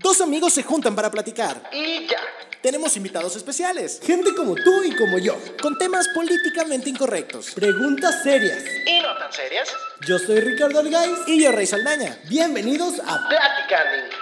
Dos amigos se juntan para platicar. Y ya. Tenemos invitados especiales. Gente como tú y como yo. Con temas políticamente incorrectos. Preguntas serias. Y no tan serias. Yo soy Ricardo Algaiz. Y yo, Rey Saldaña. Bienvenidos a Platicando.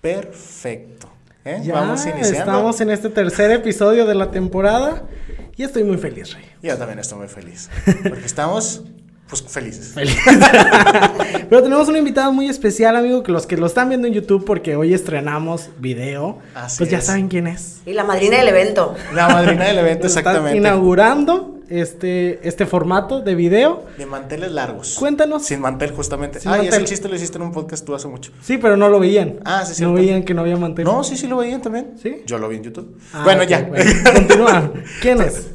Perfecto. ¿eh? Ya Vamos iniciando. Estamos en este tercer episodio de la temporada y estoy muy feliz, Rey. Yo también estoy muy feliz. Porque estamos, pues, felices. Pero tenemos una invitada muy especial, amigo, que los que lo están viendo en YouTube, porque hoy estrenamos video, Así pues ya es. saben quién es. Y la madrina del evento. La madrina del evento, Está exactamente. inaugurando este, este formato de video. De manteles largos. Cuéntanos. Sin mantel, justamente. Sin ah, y mantel. ese chiste lo hiciste en un podcast tú hace mucho. Sí, pero no lo veían. Ah, sí, No cierto. veían que no había mantel. No, sí, sí lo veían también. ¿Sí? Yo lo vi en YouTube. Ah, bueno, ya. bueno. Continúa. ¿Quién es?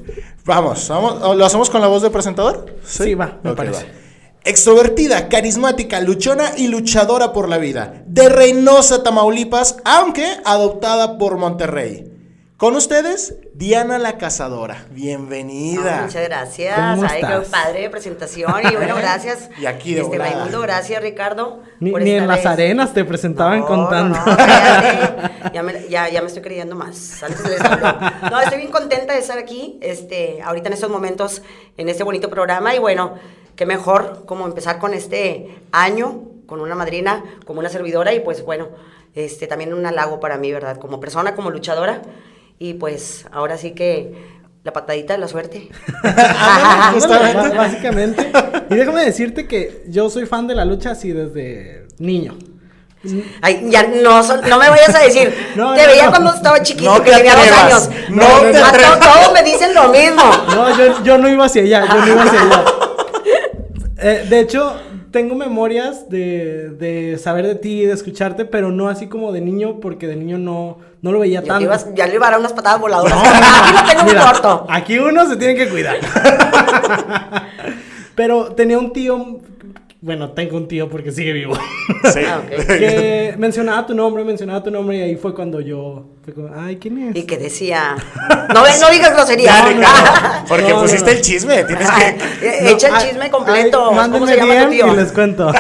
Vamos, vamos, ¿lo hacemos con la voz de presentador? Sí, va, me Ok, parece. Extrovertida, carismática, luchona y luchadora por la vida. De Reynosa, Tamaulipas, aunque adoptada por Monterrey. Con ustedes, Diana la Cazadora. Bienvenida. Muchas gracias. ¿Cómo Ay, estás? qué padre presentación. Y bueno, gracias. Y aquí de este. Raimundo, gracias, Ricardo. Ni, por ni en las arenas te presentaban No, contando. no, ya, me, ya, ya me estoy creyendo más. Antes les hablo. No, estoy bien contenta de estar aquí, este, ahorita en estos momentos, en este bonito programa. Y bueno, qué mejor como empezar con este año, con una madrina, como una servidora. Y pues bueno, este, también un halago para mí, ¿verdad? Como persona, como luchadora. Y pues ahora sí que la patadita de la suerte. Justamente. bá- básicamente. Y déjame decirte que yo soy fan de la lucha así desde niño. Ay, ya no, no me vayas a decir. No, te no, veía no. cuando estaba chiquito, No que te tenía dos años. No te todos me dicen lo mismo. No, yo, yo no iba hacia allá, yo no iba hacia allá. Eh, de hecho, tengo memorias de, de saber de ti y de escucharte, pero no así como de niño, porque de niño no, no lo veía tanto. ibas- ya le iba a dar unas patadas voladoras. Aquí lo tengo muy corto. Aquí uno se tiene que cuidar. Pero tenía un tío, bueno, tengo un tío porque sigue vivo. Sí. Ah, ok. que mencionaba tu nombre, mencionaba tu nombre y ahí fue cuando yo, fue como, ay, ¿quién es? Y que decía. No, no digas grosería. Ya, no, Ricardo, porque No, no, pusiste no. el chisme. Tienes que. Eh, Echa el chisme completo. ay, ¿Cómo se llama tu tío? Y les cuento.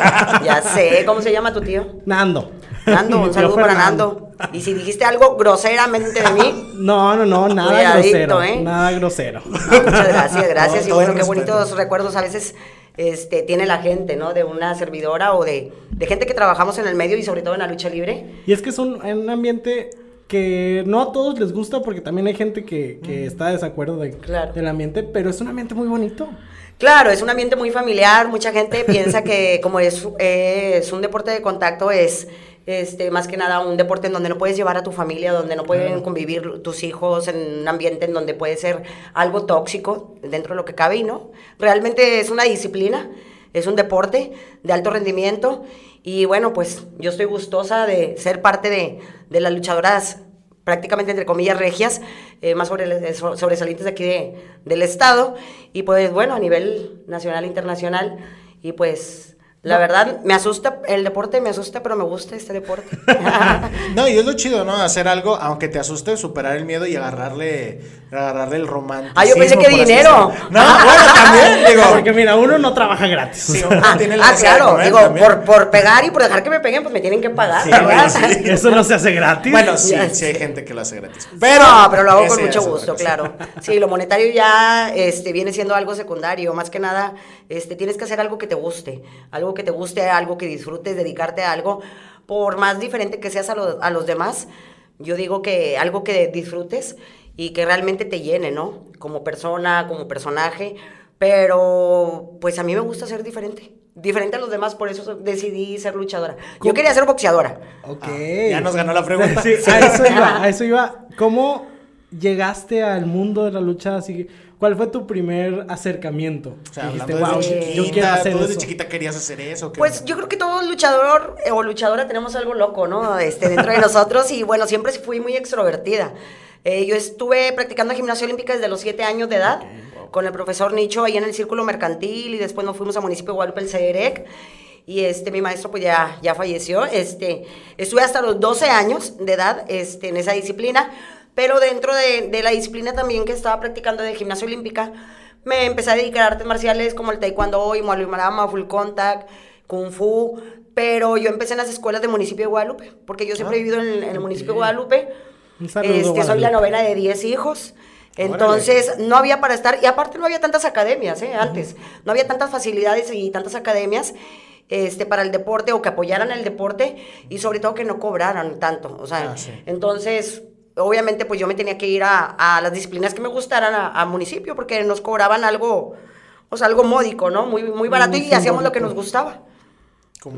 Ya sé, ¿cómo se llama tu tío? Nando. Nando, un saludo para. Nando. Y si dijiste algo groseramente de mí, No, no, no, nada Cuidadito, grosero. ¿eh? Nada grosero. No, muchas gracias, gracias. No, y bueno, qué respeto. bonitos recuerdos a veces este, tiene la gente, ¿no? De una servidora o de, de gente que trabajamos en el medio y sobre todo en la lucha libre. Y es que es un, un ambiente que no a todos les gusta porque también hay gente que, que está de desacuerdo de- Claro. del ambiente, pero es un ambiente muy bonito. Claro, es un ambiente muy familiar. Mucha gente piensa que como es, es un deporte de contacto, es este, más que nada un deporte en donde no puedes llevar a tu familia, donde no pueden convivir tus hijos, en un ambiente en donde puede ser algo tóxico dentro de lo que cabe y no. Realmente es una disciplina, es un deporte de alto rendimiento y bueno, pues yo estoy gustosa de ser parte de, de las luchadoras prácticamente entre comillas regias, eh, más sobre, so- sobresalientes de aquí de- del estado, y pues bueno, a nivel nacional, internacional, y pues la verdad me asusta, el deporte me asusta, pero me gusta este deporte. No, y es lo chido, ¿no? Hacer algo, aunque te asuste, superar el miedo y agarrarle, agarrarle el romance. Ah, yo pensé que dinero. No, bueno, también, digo. Porque mira, uno no trabaja gratis. Sí, uno ah, tiene la ah, claro, comer digo, también. por, por pegar y por dejar que me peguen, pues me tienen que pagar, Sí, ¿verdad? bueno, sí. Eso no se hace gratis. Bueno, sí, Ya sí hay gente que lo hace gratis. Pero, no, pero lo hago con mucho gusto, claro. Sí, lo monetario ya este, viene siendo algo secundario. Más que nada, este, tienes que hacer algo que te guste. Algo que te guste, algo que disfrutes, dedicarte a algo. Por más diferente que seas a, lo- a los demás, yo digo que algo que disfrutes y que realmente te llene, ¿no? Como persona, como personaje. Pero, pues a mí me gusta ser diferente. Diferente a los demás, por eso decidí ser luchadora. Yo quería ser boxeadora. Ok. Ah, ya nos ganó la pregunta. Sí, a eso iba, a eso iba. ¿Cómo llegaste al mundo de la lucha? Así, ¿Cuál fue tu primer acercamiento? O sea, Dijiste, hablando "Wow, desde chiquita, yo quiero hacer ¿tú desde eso". chiquita querías hacer eso? ¿Qué Pues onda? yo creo que todo luchador eh, o luchadora tenemos algo loco, ¿no? Este, dentro de nosotros y bueno, siempre fui muy extrovertida. Eh, yo estuve practicando gimnasia olímpica desde los 7 años de edad con el profesor Nicho ahí en el Círculo Mercantil y después nos fuimos a Municipio de Guadalupe, el CEDEREC. Y este, mi maestro pues ya, ya falleció. Este, estuve hasta los 12 años de edad este, en esa disciplina, pero dentro de, de la disciplina también que estaba practicando de gimnasia olímpica, me empecé a dedicar a artes marciales como el taekwondo y muay marama, full contact, kung fu, pero yo empecé en las escuelas del municipio de Guadalupe, porque yo siempre he vivido en, en el municipio de Guadalupe. Un saludo, Este, soy la novena de 10 hijos. Entonces, no había para estar, y aparte no había tantas academias, ¿eh? Antes, no había tantas facilidades y tantas academias este, para el deporte o que apoyaran el deporte y sobre todo que no cobraran tanto, o sea, Ah, sí. entonces, obviamente, pues yo me tenía que ir a, a las disciplinas que me gustaran a, a municipio porque nos cobraban algo, o sea, algo módico, ¿no? Muy, muy barato Muy y hacíamos lo que nos gustaba. ¿Cómo?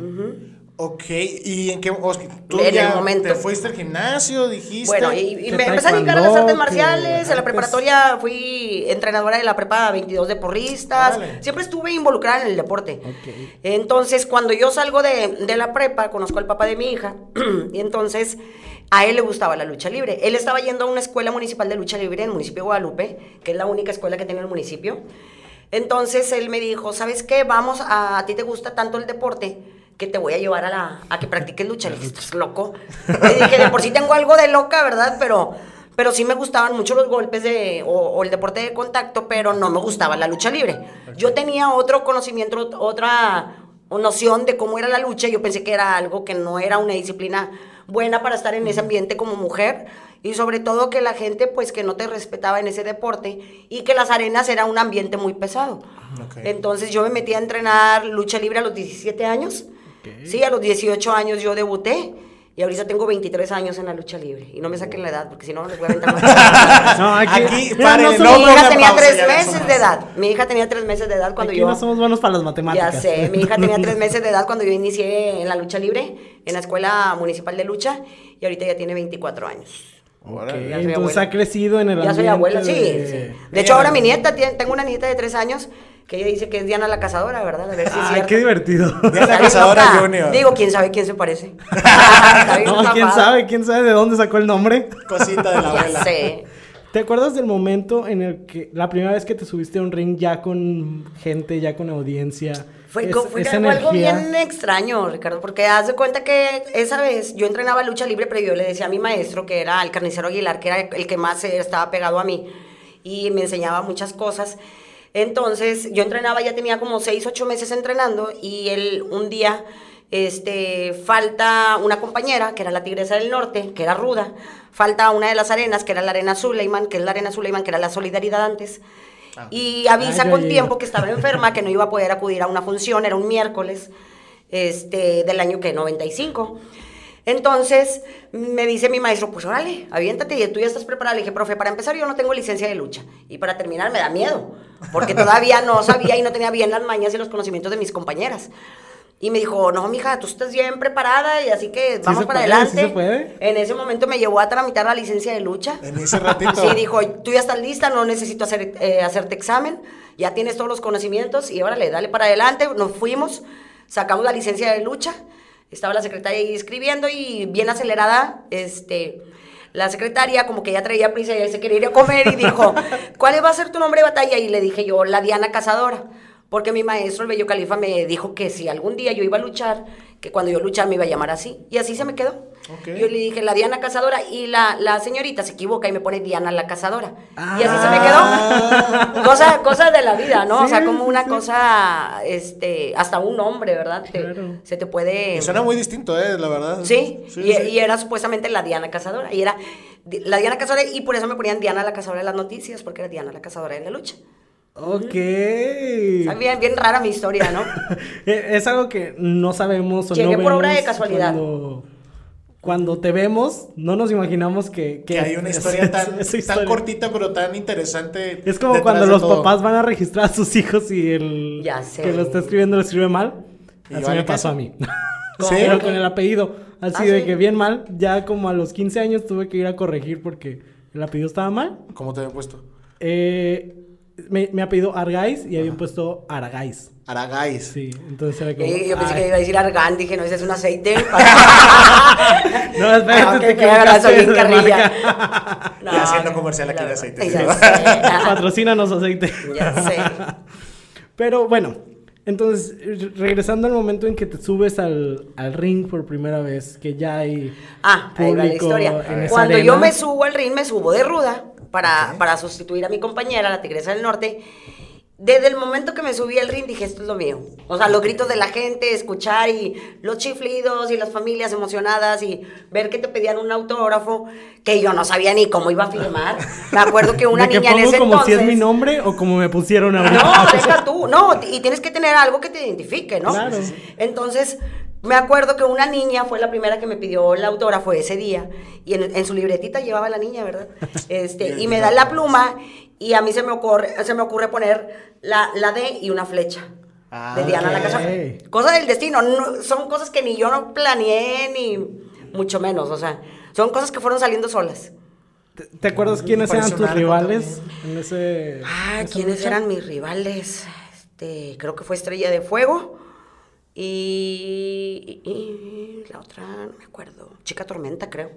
Ok, ¿y en qué Oscar, tú En el momento. te fuiste al gimnasio, dijiste? Bueno, y, me empecé a dedicar a las artes marciales. En la pues. preparatoria fui entrenadora de la prepa 22 de porristas. Órale. Siempre estuve involucrada en el deporte. Ok. Entonces, cuando yo salgo de, de la prepa, conozco al papá de mi hija. y entonces, a él le gustaba la lucha libre. Él estaba yendo a una escuela municipal de lucha libre en el municipio de Guadalupe, que es la única escuela que tiene el municipio. Entonces, él me dijo, ¿sabes qué? Vamos, a, a ti te gusta tanto el deporte que te voy a llevar a, la, a que practiques lucha. Le dije, ¿estás loco? Le dije, de por sí tengo algo de loca, ¿verdad? Pero, pero sí me gustaban mucho los golpes de, o, o el deporte de contacto, pero no me gustaba la lucha libre. Yo tenía otro conocimiento, ot- otra noción de cómo era la lucha. Yo pensé que era algo que no era una disciplina buena para estar en ese ambiente como mujer. Y sobre todo que la gente, pues, que no te respetaba en ese deporte y que las arenas era un ambiente muy pesado. Ok. Entonces yo me metí a entrenar lucha libre a los 17 años. Sí, a los 18 años yo debuté. Y ahorita tengo 23 años en la lucha libre. Y no me saquen la edad, porque si no les voy a aventar más. No, aquí, Aquí, paren, no no Mi hija tenía pausa, tres meses somos. de edad. Mi hija tenía tres meses de edad cuando aquí yo... no somos buenos para las matemáticas. Ya sé, mi hija tenía tres meses de edad cuando yo inicié en la lucha libre, en la Escuela Municipal de Lucha, y ahorita ya tiene 24 años. Ok, Órale. Ya soy entonces abuela. ha crecido en el Ya soy abuela, sí, de- sí. De hecho, ahora mi nieta, tiene- tengo una nieta de tres años, que ella dice que es Diana la Cazadora, ¿verdad? A ver si es Ay, qué divertido. Diana bien Cazadora loca. Junior. Digo, quién sabe quién se parece. No, quién sabe, quién sabe de dónde sacó el nombre. Cosita de la Ya abuela. sé. ¿Te acuerdas del momento en el que la primera vez que te subiste a un ring ya con gente, ya con audiencia? Fue, Es- fue esa algo, energía. bien extraño, Ricardo, porque haz de cuenta que esa vez yo entrenaba lucha libre, pero yo le decía a mi maestro, que era el carnicero Aguilar, que era el que más estaba pegado a mí, y me enseñaba muchas cosas. Entonces, yo entrenaba, ya tenía como 6, 8 meses entrenando, y él un día, este, falta una compañera, que era la Tigresa del Norte, que era ruda, falta una de las arenas, que era la Arena Suleiman, que es la Arena Suleiman, que era la Solidaridad antes, y avisa Ah, con ya, ya. tiempo que estaba enferma, que no iba a poder acudir a una función, era un miércoles este, del año que 95. Entonces me dice mi maestro, pues órale, aviéntate, y tú ya estás preparada. Le dije, profe, para empezar yo no tengo licencia de lucha. Y para terminar me da miedo, porque todavía no sabía y no tenía bien las mañas y los conocimientos de mis compañeras. Y me dijo, no, mija, tú estás bien preparada y así que vamos para puede, adelante. sí se puede. En ese momento me llevó a tramitar la licencia de lucha. En ese ratito. Sí, dijo, tú ya estás lista, no necesito hacer, eh, hacerte examen, ya tienes todos los conocimientos y órale, dale para adelante. Nos fuimos, sacamos la licencia de lucha, estaba la secretaria ahí escribiendo y bien acelerada, este, la secretaria como que ya traía prisa y se quería ir a comer y dijo, ¿cuál va a ser tu nombre de batalla? Y le dije yo, la Diana Cazadora. Porque mi maestro, el Bello Califa, me dijo que si algún día yo iba a luchar, que cuando yo luchara me iba a llamar así. Y así se me quedó. Yo le dije, la Diana Cazadora, y la, la señorita se equivoca y me pone Diana la Cazadora. Y así se me quedó. Cosas cosas de la vida, ¿no? o sea, como una sí. cosa, este, hasta un nombre, ¿verdad? Te- Claro. se te puede... Y suena muy distinto, ¿eh? La verdad. Sí, Sí, y, era supuestamente la Diana Cazadora. Y era la Diana Cazadora, y por eso me ponían Diana la Cazadora en las noticias, porque era Diana la Cazadora de la lucha. Ok. Bien, bien rara mi historia, ¿no? Es algo que no sabemos o Llegué no por obra de casualidad. Cuando, cuando te vemos, no nos imaginamos que... Que hay una historia es- tan, esa tan historia. cortita, pero tan interesante. Es como cuando los todo. papás van a registrar a sus hijos y el Ya sé. que lo está escribiendo lo escribe mal. ¿Y Así me pasó a mí. ¿Cómo? Pero con el apellido. Así Ah, de ¿sí? que bien mal. Ya como a los 15 años tuve que ir a corregir porque el apellido estaba mal. ¿Cómo te había puesto? Eh, me, me apellido Argais y habían puesto Aragais. Aragais. Sí, entonces era como... Y yo pensé ay. que iba a decir argán, dije, no, ese es un aceite. No, espérate, Ah, ok, te que haga equivocaste gasolina de carrilla. No, Y haciendo comercial aquí de aceite. Ya sé. Patrocínanos aceite. Ya sé. Pero bueno, entonces, re- regresando al momento en que te subes al, al ring por primera vez, que ya hay Ah, ahí va la historia. en esa Cuando yo me subo al ring, me subo de ruda para, para sustituir a mi compañera, la Tigresa del Norte. Desde el momento que me subí al ring dije, esto es lo mío. O sea, los gritos de la gente, escuchar y los chiflidos y las familias emocionadas y ver que te pedían un autógrafo que yo no sabía ni cómo iba a firmar. Me acuerdo que una ¿De que niña en pongo ese como entonces... si es mi nombre o como me pusieron ahorita? No, deja tú, no, y tienes que tener algo que te identifique, ¿no? Claro. Entonces, me acuerdo que una niña fue la primera que me pidió el autógrafo ese día, y en, en su libretita llevaba la niña, ¿verdad? Este, y me da la pluma, y a mí se me ocurre, se me ocurre poner la, la D y una flecha. Ah, de Diana la casa. Cosa del destino, no- son cosas que ni yo no planeé, ni mucho menos, o sea, son cosas que fueron saliendo solas. ¿Te, te acuerdas quiénes eran tus rivales en ese Ah, ¿quiénes lucha? eran mis rivales? Este, creo que fue Estrella de Fuego. Y, y- y la otra, no me acuerdo. Chica Tormenta, creo.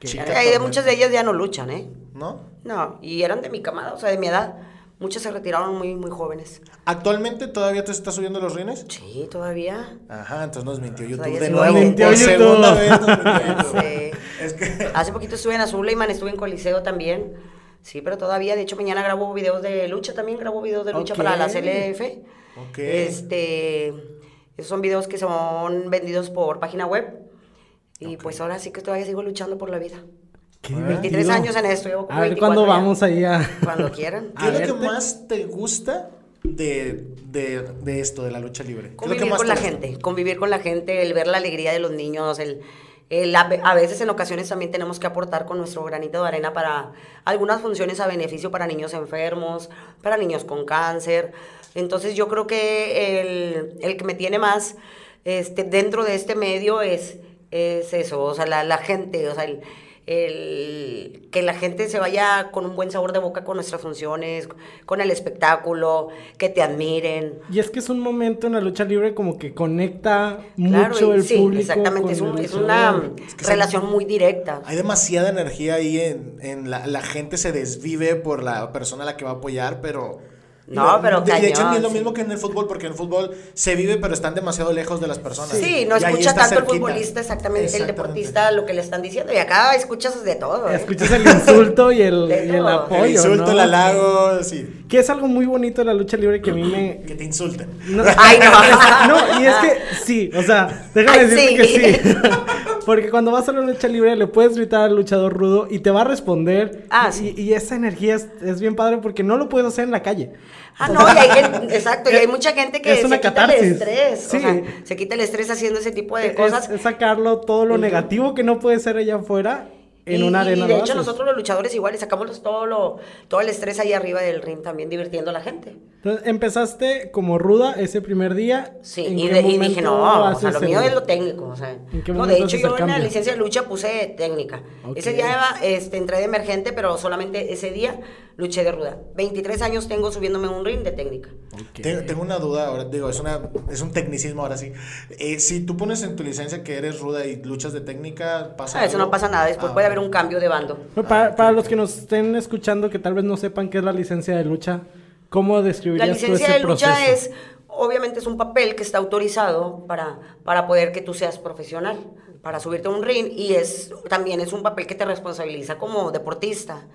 Chica Ay, de Tormenta. muchas de ellas ya no luchan, ¿eh? ¿No? No, y eran de mi camada, o sea, de mi edad. Muchas se retiraron muy, muy jóvenes. ¿Actualmente todavía te estás subiendo los rines? Sí, todavía. Ajá, entonces nos mintió YouTube Todavía de nuevo. Mintió YouTube. segunda vez nos mintió YouTube. Sí. Es que... Hace poquito estuve en Azuleyman, estuve en Coliseo también. Sí, pero todavía, de hecho, mañana grabo videos de lucha también, grabo videos de lucha para la CLF. Ok. Este, esos son videos que son vendidos por página web. Y pues ahora sí que todavía sigo luchando por la vida. Qué 23 divertido. años en esto, llevo A ver 24 cuándo vamos ahí a... Cuando quieran. ¿Qué es lo que más te gusta de, de, de esto, de la lucha libre? ¿Qué es lo que Convivir más con la gusta? gente, convivir con la gente, el ver la alegría de los niños, el, el a, a veces en ocasiones también tenemos que aportar con nuestro granito de arena para algunas funciones a beneficio para niños enfermos, para niños con cáncer. Entonces yo creo que el, el que me tiene más este, dentro de este medio es, es eso, o sea, la, la gente, o sea, el, el- que la gente se vaya con un buen sabor de boca con nuestras funciones, con el espectáculo, que te admiren. Y es que es un momento en la lucha libre como que conecta Claro, mucho y el sí, público. exactamente, con es, un- el es una que relación muy directa. Hay demasiada energía ahí en, en la, la gente se desvive por la persona a la que va a apoyar, pero... No, pero de, de hecho cañón, es lo sí. mismo que en el fútbol, porque en el fútbol se vive, pero están demasiado lejos de las personas. Sí, no escucha tanto el futbolista, exactamente, el deportista, lo que le están diciendo. Y acá escuchas de todo. ¿eh? Escuchas el insulto y el, y apoyo, El insulto, ¿no? el halago, sí. Que es algo muy bonito de la lucha libre que a mí me... Que te insulten. No, Ay, no. no, y es que sí, o sea, déjame Ay, decirte sí. que sí. Porque cuando vas a la lucha libre le puedes gritar al luchador rudo y te va a responder. Ah, y, sí. y esa energía es, es bien padre porque no lo puedes hacer en la calle. Ah, no, y hay exacto, y hay mucha gente que Es se quita catarsis. el estrés. Sí. O sea, se quita el estrés haciendo ese tipo de cosas. Es, sacarlo todo lo negativo que no puede ser allá afuera en y, una arena. Y de hecho, nosotros los luchadores igual sacamos todo, lo, todo el estrés ahí arriba del ring también, divirtiendo a la gente. Entonces, empezaste como ruda ese primer día. Sí, ¿En y, de- y dije, no, o sea, lo mío el- es lo técnico, o sea. ¿En qué No, de hecho, yo en la licencia de lucha puse técnica. Ok. Ese día este, entré de emergente, pero solamente ese día luché de ruda. 23 años tengo subiéndome en un ring de técnica. Tengo, tengo una duda ahora, digo, es, una, es un tecnicismo ahora sí. Eh, si tú pones en tu licencia que eres ruda y luchas de técnica, ¿pasa Ah, eso algo? no pasa nada, después Ah, puede haber un cambio de bando. Para, para los que nos estén escuchando que tal vez no sepan qué es la licencia de lucha, ¿cómo La describirías tú licencia ese de lucha proceso? es, obviamente es un papel que está autorizado para, para poder que tú seas profesional, para subirte a un ring y es también es un papel que te responsabiliza como deportista,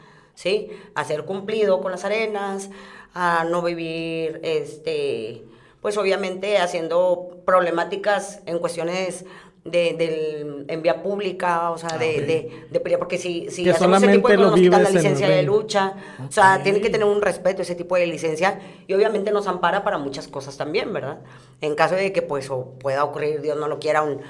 ¿sí? A ser cumplido con las arenas, a no vivir, este, pues obviamente haciendo problemáticas en cuestiones de, del, en vía pública, o sea, de, ok. de, de pelea, porque si, si Que hacemos ese tipo de cosas nos quitan la licencia de lucha, o sea, tiene que tener un respeto ese tipo de licencia y obviamente nos ampara para muchas cosas también, ¿verdad? En caso de que pues o pueda ocurrir, Dios no lo quiera, un,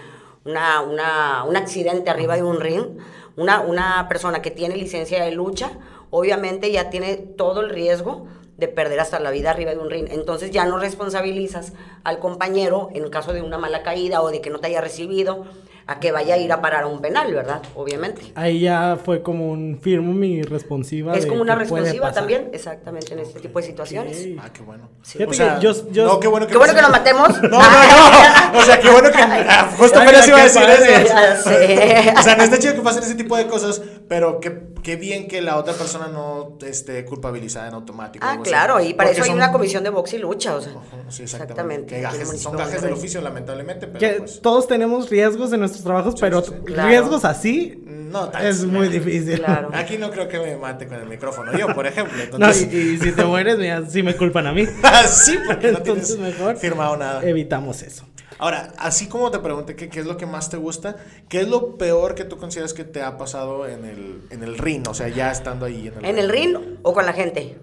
una, una, un accidente arriba de un ring, una, una persona que tiene licencia de lucha, obviamente ya tiene todo el riesgo de perder hasta la vida arriba de un ring. Entonces ya no responsabilizas al compañero en caso de una mala caída o de que no te haya recibido a que vaya a ir a parar a un penal, ¿verdad? Obviamente. Ahí ya fue como un firmo mi responsiva. Es como una responsiva también, exactamente, en este tipo de situaciones. Ah, qué bueno. Fíjate O sea, que yo- yo- no, qué bueno que, Qué bueno que nos matemos. No, no, no. O sea, qué bueno que. ah, Justo apenas iba a decir eso. Ya sé. O sea, no está chido que pasen ese tipo de cosas, pero qué, qué bien que la otra persona no esté culpabilizada en automático. Ah, así. claro, y para Porque eso hay son- una comisión de box y lucha, o sea. Sí, exactamente. Gajes- son gajes del oficio, lamentablemente, pero Que pues. todos tenemos riesgos en nuestros trabajos, pero sí, sí. Claro. riesgos así, No, tan- Es muy difícil. Claro. Aquí no creo que me mate con el micrófono. Yo, por ejemplo. No, Entonces, y, y si te mueres, mira, sí me culpan a mí. sí, porque no Entonces tienes mejor firmado nada. evitamos eso. Ahora, así como te pregunté que, qué es lo que más te gusta, ¿qué es lo peor que tú consideras que te ha pasado en el, en el ring? O sea, ya estando ahí en el ¿En el ring o con la gente?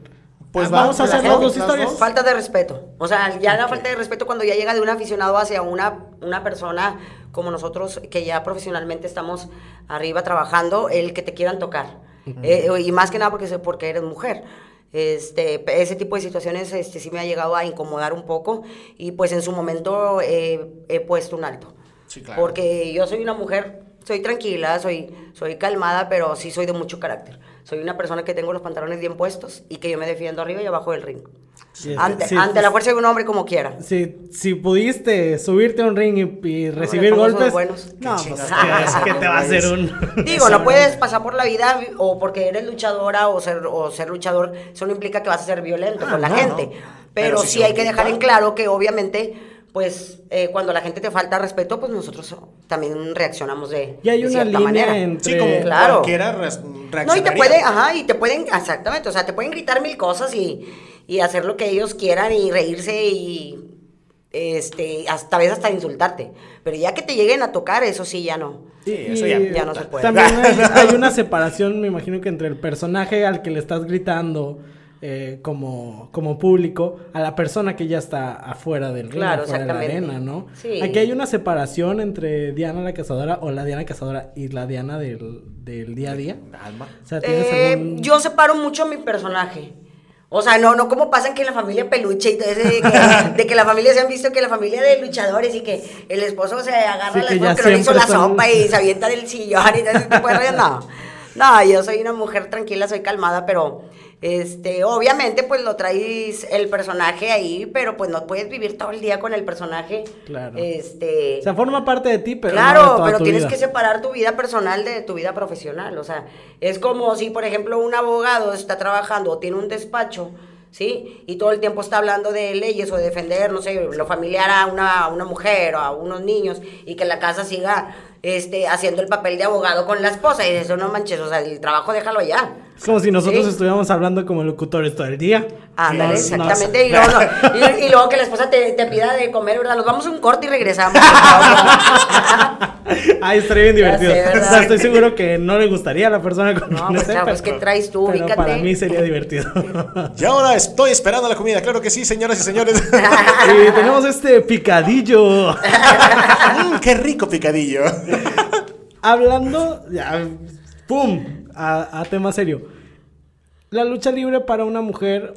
Pues Ah, va, vamos a hacer las dos historias. Falta de respeto. O sea, ya la falta de respeto cuando ya llega de un aficionado hacia una, una persona como nosotros que ya profesionalmente estamos arriba trabajando, el que te quieran tocar. Eh, y más que nada porque, porque eres mujer. Este, ese tipo de situaciones este, sí me ha llegado a incomodar un poco y pues en su momento eh, he puesto un alto. Sí, claro. Porque yo soy una mujer, soy tranquila, soy, soy calmada, pero sí soy de mucho carácter. Soy una persona que tengo los pantalones bien puestos y que yo me defiendo arriba y abajo del ring. Sí, ante, sí, ante sí. la fuerza de un hombre como quiera. Si, si pudiste subirte a un ring y, y recibir golpes, buenos. no, pues. ¿qué, qué te va a hacer un... Digo, no puedes pasar por la vida o porque eres luchadora o ser, o ser luchador, eso no implica que vas a ser violento Ah, con la no, gente. no. Pero, Pero si sí se hay que dejar en claro que obviamente, pues eh, cuando la gente te falta respeto, pues nosotros también reaccionamos de, Y hay de una cierta línea manera. entre... Sí, como Claro. cualquiera No, y te pueden, ajá, y te pueden, exactamente, o sea, te pueden gritar mil cosas y, y hacer lo que ellos quieran y reírse y este, hasta a veces hasta insultarte. Pero ya que te lleguen a tocar, eso sí ya no. Sí, eso ya- ya no se puede. También hay, hay una separación, me imagino que entre el personaje al que le estás gritando eh, como, como público a la persona que ya está afuera del ring, Claro, afuera de la arena, ¿no? Sí. Aquí hay una separación entre Diana la cazadora o la Diana cazadora y la Diana del, del día a día. Alma. O sea, ¿tienes Eh, algún- Yo separo mucho mi personaje. O sea, no, no como pasa que en la familia peluche y todo eso de que, de que la familia se han visto que la familia de luchadores y que el esposo se agarra Sí, la esposa que no le hizo la son- sopa y se avienta del sillón y todo ese tipo de rollos. No, no, yo soy una mujer tranquila, soy calmada, pero este, obviamente pues lo traes el personaje ahí, pero pues no puedes vivir todo el día con el personaje. Claro. Este, O sea, forma parte de ti, pero no de claro, toda pero tu tienes vida. que separar tu vida personal de tu vida profesional. O sea, es como si, por ejemplo, un abogado está trabajando o tiene un despacho, ¿sí? Y todo el tiempo está hablando de leyes o de defender, no sé, lo familiar a una, a una mujer o a unos niños y que la casa siga este, haciendo el papel de abogado con la esposa. Y eso no manches, o sea, el trabajo déjalo ya. Es como si nosotros Sí. estuviéramos hablando como locutores todo el día. Ándale, Nos- nos- exactamente. Y, luego, no- y- y luego que la esposa te, te pida de comer, ¿verdad? Nos vamos a un corte y regresamos. Ay, estaría bien divertido. sé, ¿verdad? o sea, estoy seguro que no le gustaría a la persona con No, pues, esté, chavo, pero- es que traes tú, pero para mí sería divertido. Y ahora estoy esperando la comida. Claro que sí, señoras y señores. y tenemos este picadillo. Mm, qué rico picadillo. Hablando, ya, ¡pum! A, a tema serio. La lucha libre para una mujer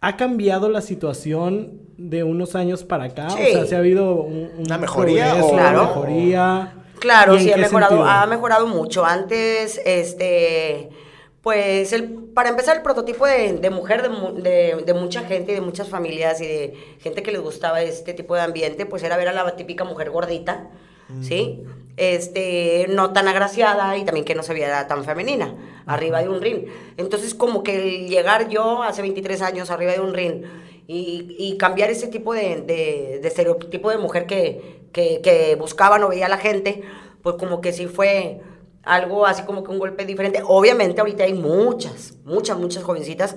ha cambiado la situación de unos años para acá. Sí. O sea, si ha habido un, un ¿Una mejoría progreso, o- una mejoría. Claro, ¿Y en sí, ha mejorado, sentido? ha mejorado mucho. Antes, este, pues, el, para empezar, el prototipo de, de mujer de, mu- de- de mucha gente, y de muchas familias y de gente que les gustaba este tipo de ambiente, pues era ver a la típica mujer gordita, ¿sí? Este, no tan agraciada y también que no se viera tan femenina, arriba de un ring. Entonces, como que el llegar yo hace 23 años arriba de un ring y, y cambiar ese tipo de, de- de estereotipo de mujer que, que, que buscaban o veía la gente, pues como que sí fue algo así como que un golpe diferente. Obviamente ahorita hay muchas, muchas, muchas jovencitas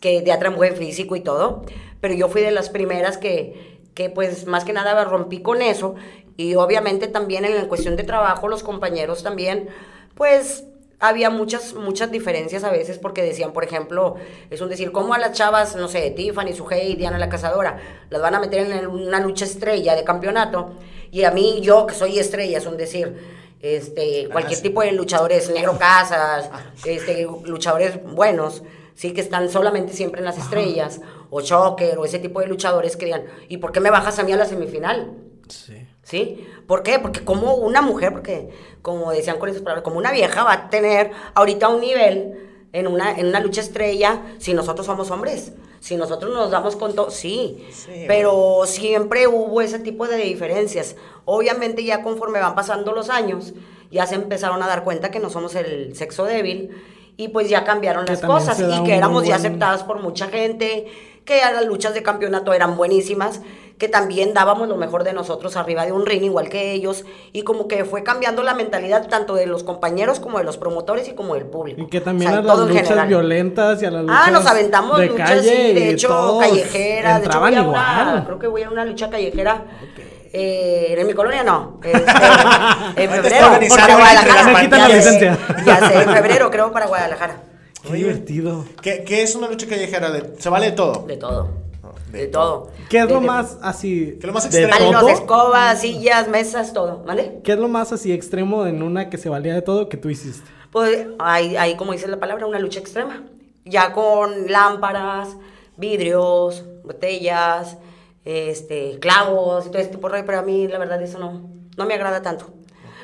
que ya traen buen físico y todo, pero yo fui de las primeras que, que pues más que nada rompí con eso y obviamente también en la cuestión de trabajo los compañeros también, pues había muchas, muchas diferencias a veces porque decían, por ejemplo, es un decir, ¿cómo a las chavas, no sé, Tiffany, Sujei, Diana la Cazadora, las van a meter en una lucha estrella de campeonato? Y a mí, yo que soy estrella, es un decir, este, cualquier sí. tipo de luchadores, Negro Casas, este, luchadores buenos, sí, que están solamente siempre en las estrellas, o Choker, o ese tipo de luchadores que digan, ¿y por qué me bajas a mí a la semifinal? Sí. ¿Sí? ¿Por qué? Porque como una mujer, porque como decían con esas palabras, como una vieja va a tener ahorita un nivel en una, en una lucha estrella si nosotros somos hombres. Si nosotros nos damos con todo, sí, Sí, pero siempre hubo ese tipo de diferencias. Obviamente ya conforme van pasando los años, ya se empezaron a dar cuenta que no somos el sexo débil y pues ya cambiaron Que las cosas y que éramos ya buen- aceptadas por mucha gente, que ya las luchas de campeonato eran buenísimas, que también dábamos lo mejor de nosotros arriba de un ring, igual que ellos, y como que fue cambiando la mentalidad tanto de los compañeros como de los promotores y como del público. Y que también O sea, a las luchas general. violentas y a las luchas Ah, nos aventamos de luchas, calle sí, de y hecho, callejeras. De hecho, voy a una, igual. creo que voy a una lucha callejera. eh, en mi colonia no. este, en febrero, para Guadalajara. Me quitan la Ya sé, licencia. Ya sé, en febrero creo para Guadalajara. Qué divertido. ¿Qué, qué es una lucha callejera? De- se vale de todo. De todo. De De todo. ¿Qué es lo Desde más así ¿Qué es lo más de extremo? Malinos, todo? escobas, sillas, mesas, todo. ¿Vale? ¿Qué es lo más así extremo en una que se valía de todo que tú hiciste? Pues ahí, ahí, como dice la palabra, una lucha extrema. Ya con lámparas, vidrios, botellas, este, clavos y todo ese tipo de pero a mí la verdad eso no, no me agrada tanto.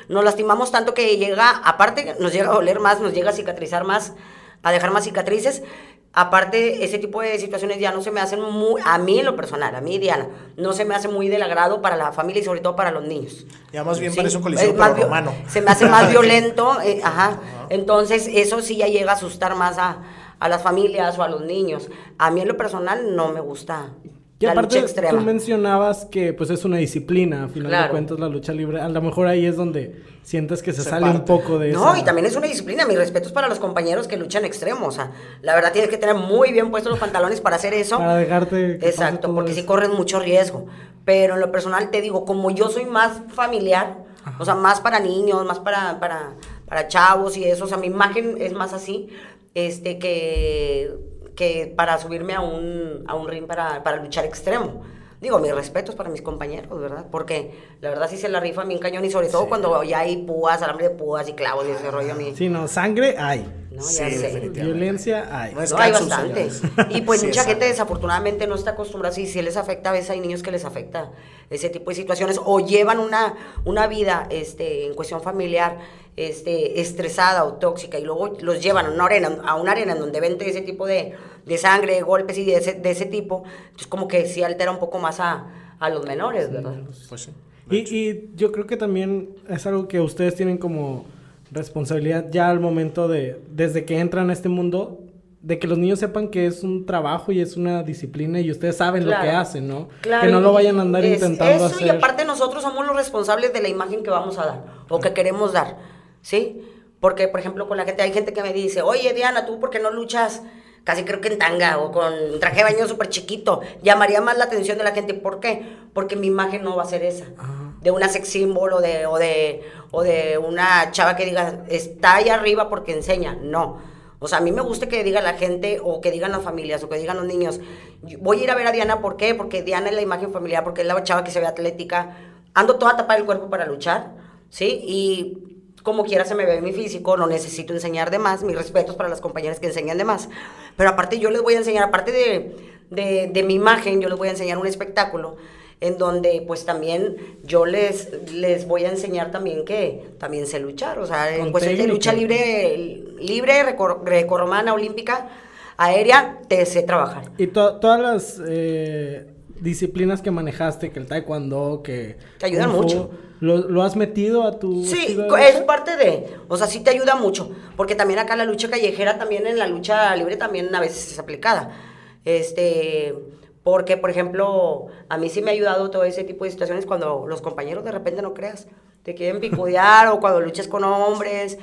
Nos lastimamos tanto que llega, aparte nos llega a doler más, nos llega a cicatrizar más, a dejar más cicatrices. Aparte, ese tipo de situaciones ya no se me hacen muy, a mí en lo personal, a mí Diana, no se me hace muy del agrado para la familia y sobre todo para los niños. Ya más bien Sí, parece un coliseo más romano. Se me hace más violento, eh, ajá. Entonces, eso sí ya llega a asustar más a, a las familias o a los niños. A mí en lo personal no me gusta Y la aparte, lucha extrema. tú mencionabas que pues es una disciplina, a final de cuentas la lucha libre. A lo mejor ahí es donde sientes que se, Se sale un poco de No, esa- y también es una disciplina. Mis respetos para los compañeros que luchan extremo. O sea, la verdad tienes que tener muy bien puestos los pantalones para hacer eso. Para dejarte que Exacto, porque sí eso. corren mucho riesgo. Pero en lo personal te digo, como yo soy más familiar, o sea, más para niños, más para, para, para chavos y eso, o sea, mi imagen es más así, este, que, que para subirme a un, a un ring para, para luchar extremo. Digo, mis respetos para mis compañeros, ¿verdad? Porque la verdad sí se la rifa bien cañón y sobre todo cuando ya hay púas, alambre de púas y clavos y ese rollo a mí. Sí, no, sangre hay. No, Sí, ya sé. Violencia hay. No No, hay bastante. señores. Y pues Sí, mucha gente desafortunadamente no está acostumbrada, si, si les afecta, a veces hay niños que les afecta ese tipo de situaciones o llevan una, una vida este, en cuestión familiar este, estresada o tóxica y luego los llevan a una arena, a una arena en donde ven ese tipo de, de sangre, de golpes y de ese, de ese tipo, entonces como que sí altera un poco más a, a los menores, ¿verdad? Pues sí. Y, y yo creo que también es algo que ustedes tienen como responsabilidad ya al momento de, desde que entran a este mundo, de que los niños sepan que es un trabajo y es una disciplina y ustedes saben lo que hacen, ¿no? Claro, que no lo vayan a andar es intentando eso, hacer. y aparte nosotros somos los responsables de la imagen que vamos a dar o que queremos dar, ¿sí? Porque, por ejemplo, con la gente, hay gente que me dice, oye, Diana, ¿tú por qué no luchas? Casi creo que en tanga o con traje de baño súper chiquito. Llamaría más la atención de la gente. ¿Por qué? Porque mi imagen no va a ser esa. De una sex symbol o de, o, de, o de una chava que diga, está ahí arriba porque enseña. No. O sea, a mí me gusta que diga la gente o que digan las familias o que digan los niños, "Yo voy a ir a ver a Diana, ¿por qué? Porque Diana es la imagen familiar, porque es la chava que se ve atlética, ando toda tapada el cuerpo para luchar, ¿sí? Y como quiera se me ve mi físico, no necesito enseñar de más, mis respetos para las compañeras que enseñan de más, pero aparte yo les voy a enseñar, aparte de, de, de mi imagen, yo les voy a enseñar un espectáculo en donde pues también yo les, les voy a enseñar también que también sé luchar, o sea, en cuestión de lucha libre, libre, greco- grecorromana, olímpica, aérea, te sé trabajar. Y to- todas las eh, disciplinas que manejaste, que el taekwondo, que... Te ayudan mucho. ¿Lo, lo has metido a tu Sí, es parte de, o sea, sí te ayuda mucho, porque también acá la lucha callejera, también en la lucha libre también a veces es aplicada. Este, porque, por ejemplo, a mí sí me ha ayudado todo ese tipo de situaciones cuando los compañeros de repente no creas, te quieren picudear o cuando luchas con hombres,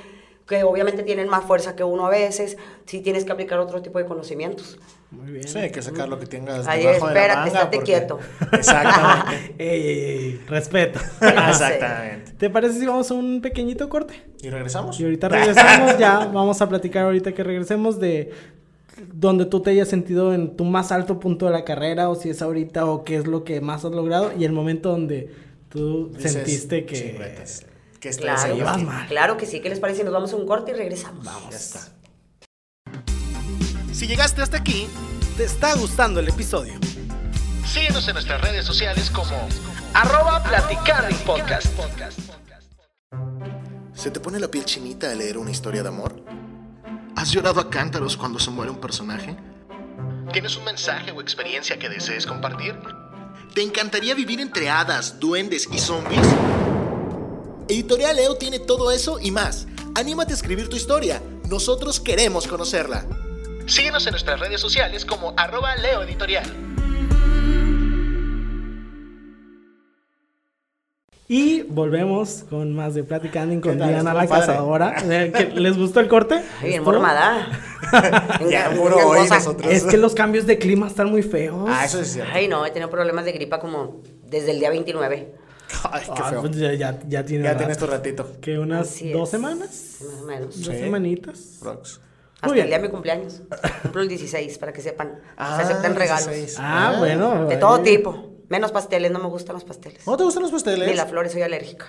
que obviamente tienen más fuerza que uno a veces, sí tienes que aplicar otro tipo de conocimientos. Muy bien. Sí, hay que sacar lo que tengas Ay, debajo de la espérate, manga. estate porque- quieto. Exactamente. Ey, ey, ey, respeto. Exactamente. ¿Te parece si vamos a un pequeñito corte? ¿Y regresamos? Y ahorita regresamos, ya vamos a platicar ahorita que regresemos de donde tú te hayas sentido en tu más alto punto de la carrera o si es ahorita o qué es lo que más has logrado y el momento donde tú Dices, sentiste que "Chingüetas, que Claro, aquí?". mal. claro que sí, ¿qué les parece? Nos vamos a un corte y regresamos. Ya está. Si llegaste hasta aquí, te está gustando el episodio. Síguenos en nuestras redes sociales como arroba platicando podcast. ¿Se te pone la piel chinita al leer una historia de amor? ¿Has llorado a cántaros cuando se muere un personaje? ¿Tienes un mensaje o experiencia que desees compartir? ¿Te encantaría vivir entre hadas, duendes y zombies? Editorial Leo tiene todo eso y más. Anímate a escribir tu historia. Nosotros queremos conocerla. Síguenos en nuestras redes sociales como arroba leoeditorial. Y volvemos con más de Platicando con. Diana la padre. Cazadora. Eh, ¿qué- ¿Les gustó el corte? Ay, bien formada. Ya, puro hoy nosotros. Es que los cambios de clima están muy feos. Ah, eso sí es cierto. Ay, no, he tenido problemas de gripa como desde el día 29. Ay, qué Ah, feo. pues ya, ya, ya tiene Ya tienes tu ratito. que unas Así dos es. semanas, Más o menos. dos Sí. semanitas. Rox. Hasta bien. el día de mi cumpleaños. Cumplo el 16, para que sepan. Ah, Se aceptan regalos. 16. Ah, bueno. De ahí- todo tipo. Menos pasteles, no me gustan los pasteles. ¿No te gustan los pasteles? Ni las flores, soy alérgica.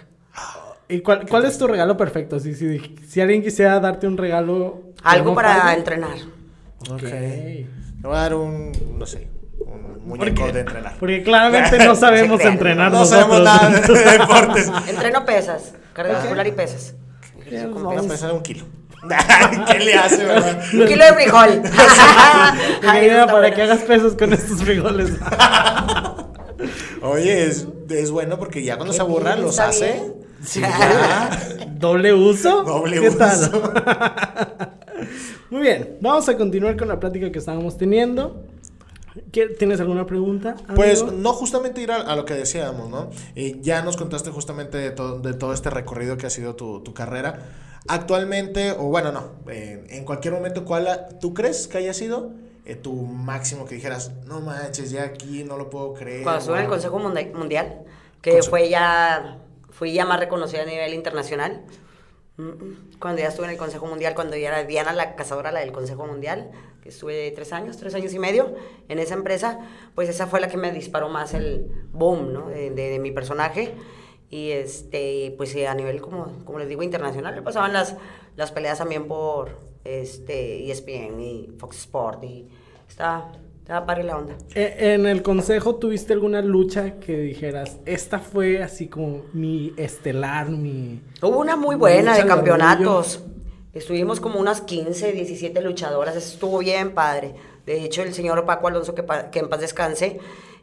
¿Y cuál, cuál es tu regalo perfecto? Si, si, si alguien quisiera darte un regalo. Algo ¿cómo para entrenar. Ok. Te voy a dar un, no sé, un muñeco de entrenar. Porque claramente no sabemos Sí, entrenar No nosotros. sabemos nada de deportes. Entreno pesas, cardiovascular y pesas. A pesas. pensar un kilo. ¿Qué le hace, verdad? Un kilo de frijol. Ay, para bueno. que hagas pesos con estos frijoles. Oye, es, es bueno porque ya cuando se aburra bien, los hace. bien. Sí, ya. ¿Doble uso? Doble ¿Qué uso. tal? Muy bien, vamos a continuar con la plática que estábamos teniendo. ¿Qué- ¿Tienes alguna pregunta? amigo? Pues no justamente ir a, a lo que decíamos, ¿no? Eh, ya nos contaste justamente de, todo- de todo este recorrido que ha sido tu, tu carrera. Actualmente, o bueno, no, eh, en cualquier momento, ¿cuál ha- tú crees que haya sido eh, tu máximo que dijeras, no manches, ya aquí no lo puedo creer? Cuando estuve en el wow"? Consejo Mundi- Mundial, que Consejo. fue ya, fui ya más reconocida a nivel internacional. Cuando ya estuve en el Consejo Mundial, cuando ya era Diana la cazadora, la del Consejo Mundial, que estuve tres años, tres años y medio en esa empresa, pues esa fue la que me disparó más el boom, ¿no? De, de- de mi personaje. Y este, pues eh, a nivel, como, como les digo, internacional, le pasaban las, las peleas también por este, ESPN y Fox Sport y estaba, estaba padre la onda. Eh, En el consejo, ¿tuviste alguna lucha que dijeras, esta fue así como mi estelar, mi... Hubo una muy buena de de campeonatos. Estuvimos como unas 15, 17 luchadoras. Estuvo bien padre. De hecho, el señor Paco Alonso, que, pa- que en paz descanse,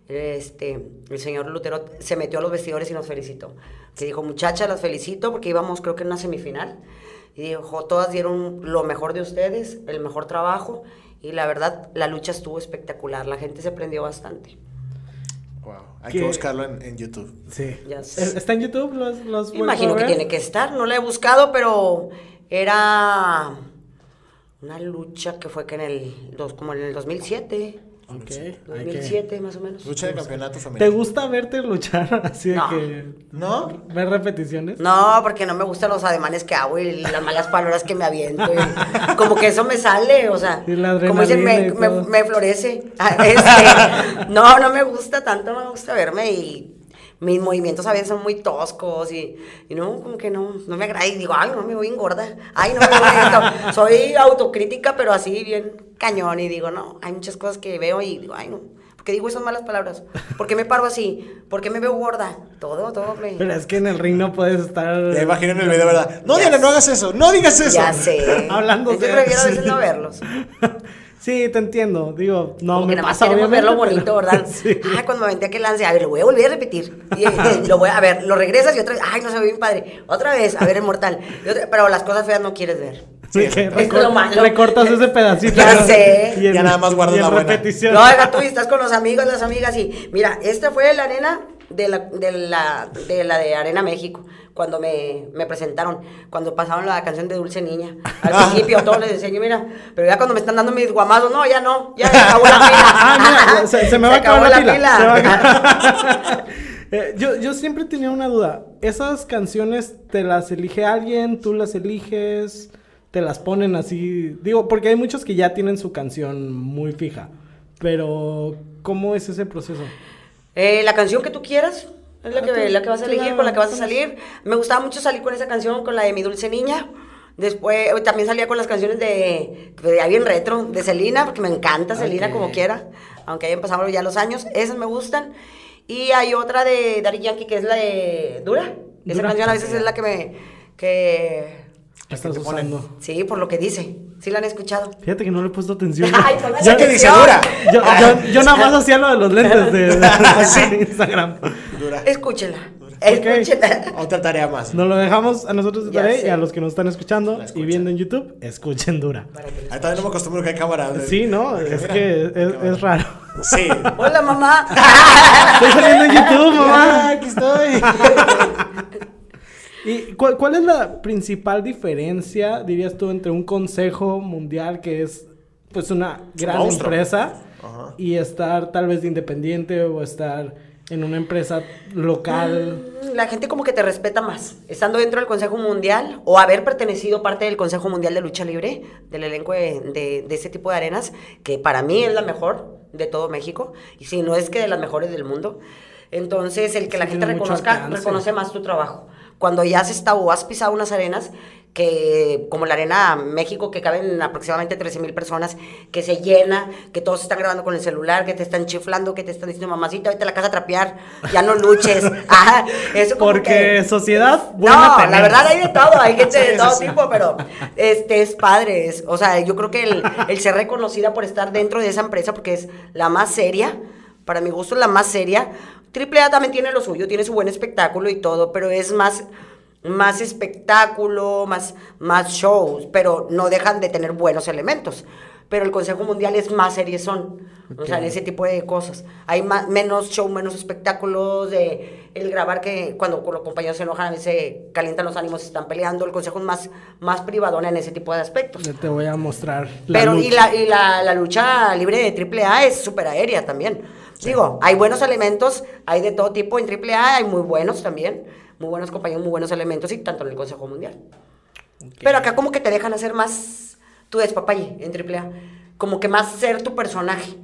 este, el señor Lutero se metió a los vestidores y nos felicitó. Que dijo, muchachas, las felicito porque íbamos creo que en una semifinal. Y dijo, todas dieron lo mejor de ustedes, el mejor trabajo. Y la verdad, la lucha estuvo espectacular. La gente se prendió bastante. Wow, hay ¿Qué? que buscarlo en, en YouTube. Sí. Ya sé. ¿Es- ¿Está en YouTube? ¿Los, los Imagino a que tiene que estar, no la he buscado, pero era una lucha que fue que en el, dos, como en el 2007, Ok, hay que- 2007 más o menos. Lucha de campeonato ¿Te femenino. gusta verte luchar así de No. que... ¿No? ¿Ver repeticiones? No, porque no me gustan los ademanes que hago y las malas palabras que me aviento. y como que eso me sale, o sea, Y la como dicen, me, me florece. Ah, este, no, no me gusta tanto, no me gusta verme y mis movimientos a veces son muy toscos y, y no, como que no, no me agrada y digo, ay, no me voy engorda, ay, no me voy esto. Soy autocrítica, pero así bien cañón y digo, no, hay muchas cosas que veo y digo, ay, no. ¿Por qué digo esas malas palabras? ¿Por qué me paro así? ¿Por qué me veo gorda? Todo, todo me... Pero es que en el ring no puedes estar... Me imagino en el video, ¿verdad? No, Diana, no hagas eso. No digas eso. Ya sé. Hablando Yo de- prefiero a veces no verlos. Sí, te entiendo. Digo, no Como me que nada más pasa queremos ver lo obviamente, bonito, pero- ¿verdad? sí. Ah, cuando me aventé aquel lance, a ver, lo voy a volver a repetir. Y, eh, lo voy a, a ver, lo regresas y otra vez, ay, no se ve bien padre. Otra vez, a ver, el mortal. Otra- pero las cosas feas no quieres ver. Sí, que es recor- lo malo. recortas ese pedacito. Ya ¿no? sé. Y en- Ya nada más guardas la buena. repetición. No, oiga, tú y estás con los amigos, las amigas y mira, esta fue la arena de la de la de, la de Arena México cuando me, me presentaron, cuando pasaron la canción de Dulce Niña. Al Ah. principio todo les enseño, mira, pero ya cuando me están dando mis guamazos, no, ya no, ya se acabó la pila. Ah, mira, se, se me va a acabar la, pila. Se va a pila. Eh, yo, yo siempre tenía una duda. ¿Esas canciones te las elige alguien? ¿Tú las eliges? ¿Te las ponen así? Digo, porque hay muchos que ya tienen su canción muy fija. Pero, ¿cómo es ese proceso? Eh, la canción que tú quieras. Es la Ah, que, tú- la que vas a elegir, la- con la que vas a salir. Me gustaba mucho salir con esa canción, con la de Mi Dulce Niña. Después, eh, también salía con las canciones de, de bien retro, de Selena, porque me encanta Selena Ok. como quiera, aunque hayan pasado ya los años. Esas me gustan. Y hay otra de Daddy Yankee que es la de Dura. Esa Dura. canción a veces es la que me... que... ¿Qué estás te ponen? Sí, por lo que dice. Sí la han escuchado. Fíjate que no le he puesto atención. Ay, póngale Yo- ¿Qué dice dura? yo, yo- yo nada más hacía lo de los lentes de, de- de Instagram. Dura. Escúchela. Escuchen. Otra tarea más. Nos lo dejamos a nosotros de Ya tarea y a los que nos están escuchando y viendo en YouTube, escuchen dura. Ahí todavía no me acostumbro que hay cámara. Sí, ¿no? Es que es, es raro. Sí. Hola, mamá. Estoy saliendo en YouTube, Ah, mamá. aquí estoy. ¿Y cuál, cuál es la principal diferencia, dirías tú, entre un consejo mundial que es pues una gran monstruo. empresa Ajá. y estar tal vez de independiente o estar en una empresa local? La gente como que te respeta más, estando dentro del Consejo Mundial o haber pertenecido parte del Consejo Mundial de Lucha Libre, del elenco de, de, de ese tipo de arenas, que para mí es la mejor de todo México, y si no es que de las mejores del mundo. Entonces, el que Sí, la gente reconozca, alcance. reconoce más tu trabajo. Cuando ya has estado o has pisado unas arenas que, como la Arena México, que caben aproximadamente 13 mil personas, que se llena, que todos están grabando con el celular, que te están chiflando, que te están diciendo, mamacita, vete a la casa a trapear, ya no luches. Ajá, eso Porque que- sociedad buena no, la verdad hay de todo, hay gente de todo tipo, pero este es padre, es- o sea, yo creo que el, el ser reconocida por estar dentro de esa empresa, porque es la más seria, para mi gusto la más seria. Triple A también tiene lo suyo, tiene su buen espectáculo y todo, pero es más, más espectáculo, más, más shows, pero no dejan de tener buenos elementos. Pero el Consejo Mundial es más seriezón, o sea, en ese tipo de cosas. Hay más, menos show, menos espectáculos, de el grabar que cuando los compañeros se enojan a veces se calientan los ánimos, se están peleando. El Consejo es más, más privadona en ese tipo de aspectos. Te voy a mostrar. la Pero y, lucha. la, y la, la lucha libre de AAA es súper aérea también. Digo, hay buenos elementos, hay de todo tipo en AAA, hay muy buenos también, muy buenos compañeros, muy buenos elementos y tanto en el Consejo Mundial. Pero acá como que te dejan hacer más tu despapalle en AAA, como que más ser tu personaje.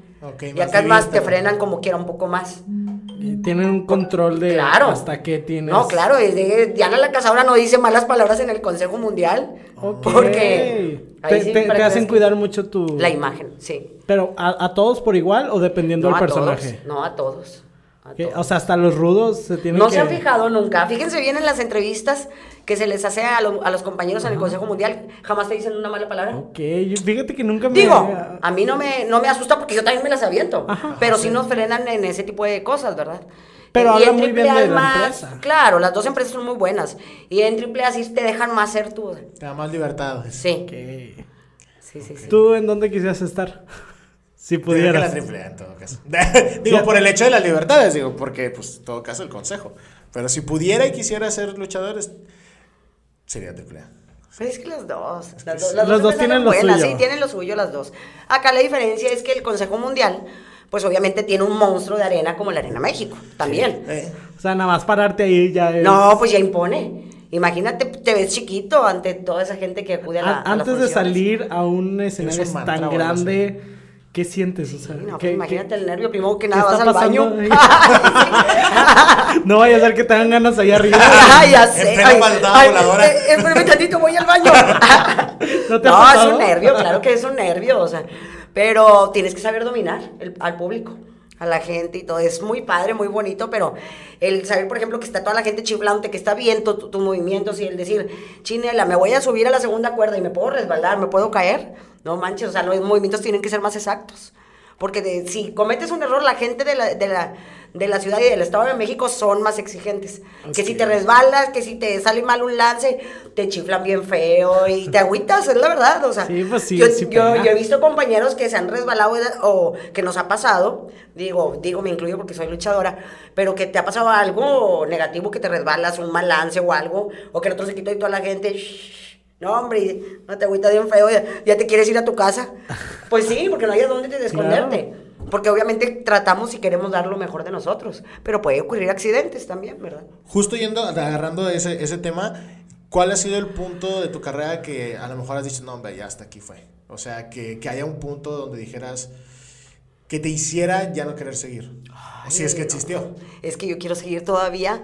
Y acá más, te frenan como quiera un poco más. Y Tienen un control de Claro. hasta qué tienes. No, claro, es de- Diana la Cazadora no dice malas palabras en el Consejo Mundial. Porque te, sí, hacen cuidar mucho tu La imagen, sí. Pero a, a todos por igual o dependiendo No del a personaje. todos, no a todos. O sea, hasta los rudos se tienen No que se han fijado nunca. Fíjense bien en las entrevistas que se les hace a, lo- a los compañeros en el Consejo Mundial. Jamás te dicen una mala palabra. Ok, yo- fíjate que nunca me Digo, a mí no me, no me asusta porque yo también me las aviento. Ajá. pero sí nos frenan en ese tipo de cosas, ¿verdad? Pero habla en muy bien de la más- empresa. Claro, las dos empresas son muy buenas. Y en AAA sí te dejan más ser tú. Te da más libertad. Sí, sí, sí. sí. ¿Tú en dónde quisieras estar? Si que la pudieras. triple A en todo caso. digo, por el hecho de las libertades, digo, porque, pues, en todo caso, el consejo. Pero si pudiera y quisiera ser luchadores, sería triple A. Pero es que las dos. Las, dos, sí. las Las dos empresas tienen lo buenas, suyo. Sí, tienen lo suyo las dos. Acá la diferencia es que el Consejo Mundial, pues obviamente tiene un monstruo de arena como la Arena México. También. Eh, O sea, nada más pararte ahí ya es... No, pues ya impone. Imagínate, te ves chiquito ante toda esa gente que acude a la. A- a las antes de salir a un escenario un mantra tan grande, ¿qué sientes? O sea, no, ¿qué- pues imagínate qué- el nervio, primero que nada vas al baño. no vaya a ser que te hagan ganas allá arriba. Ay, ya sé. ay, voladora. eh, eh, espérame tantito, voy al baño. ¿No te no, es un nervio, claro que es un nervio, o sea, pero tienes que saber dominar el- al público, a la gente y todo. Es muy padre, muy bonito, pero el saber, por ejemplo, que está toda la gente chiflante, que está viendo tu- tus movimientos y el decir, chinela, me voy a subir a la segunda cuerda y me puedo resbalar, me puedo caer. No manches, o sea, los movimientos tienen que ser más exactos. Porque de- si cometes un error, la gente de la, de, la, de la ciudad y del Estado de México son más exigentes. Que si te resbalas, que si te sale mal un lance, te chiflan bien feo y te agüitas, es la verdad. O sea, Sí, pues sí, yo, sí yo, pega. yo he visto compañeros que se han resbalado o que nos ha pasado, digo, digo, me incluyo porque soy luchadora, pero que te ha pasado algo negativo, que te resbalas, un mal lance o algo, o que el otro se quitó y toda la gente... "Shh, no, hombre, no te agüitas bien feo, ya, ya te quieres ir a tu casa. Pues sí, porque no hay a dónde te esconderte. Porque obviamente tratamos y queremos dar lo mejor de nosotros. Pero puede ocurrir accidentes también, ¿verdad? Justo yendo, agarrando ese, ese tema, ¿cuál ha sido el punto de tu carrera que a lo mejor has dicho, no, hombre, ya hasta aquí fue? O sea, que, que haya un punto donde dijeras que te hiciera ya no querer seguir. O si es que existió. Es que yo quiero seguir todavía,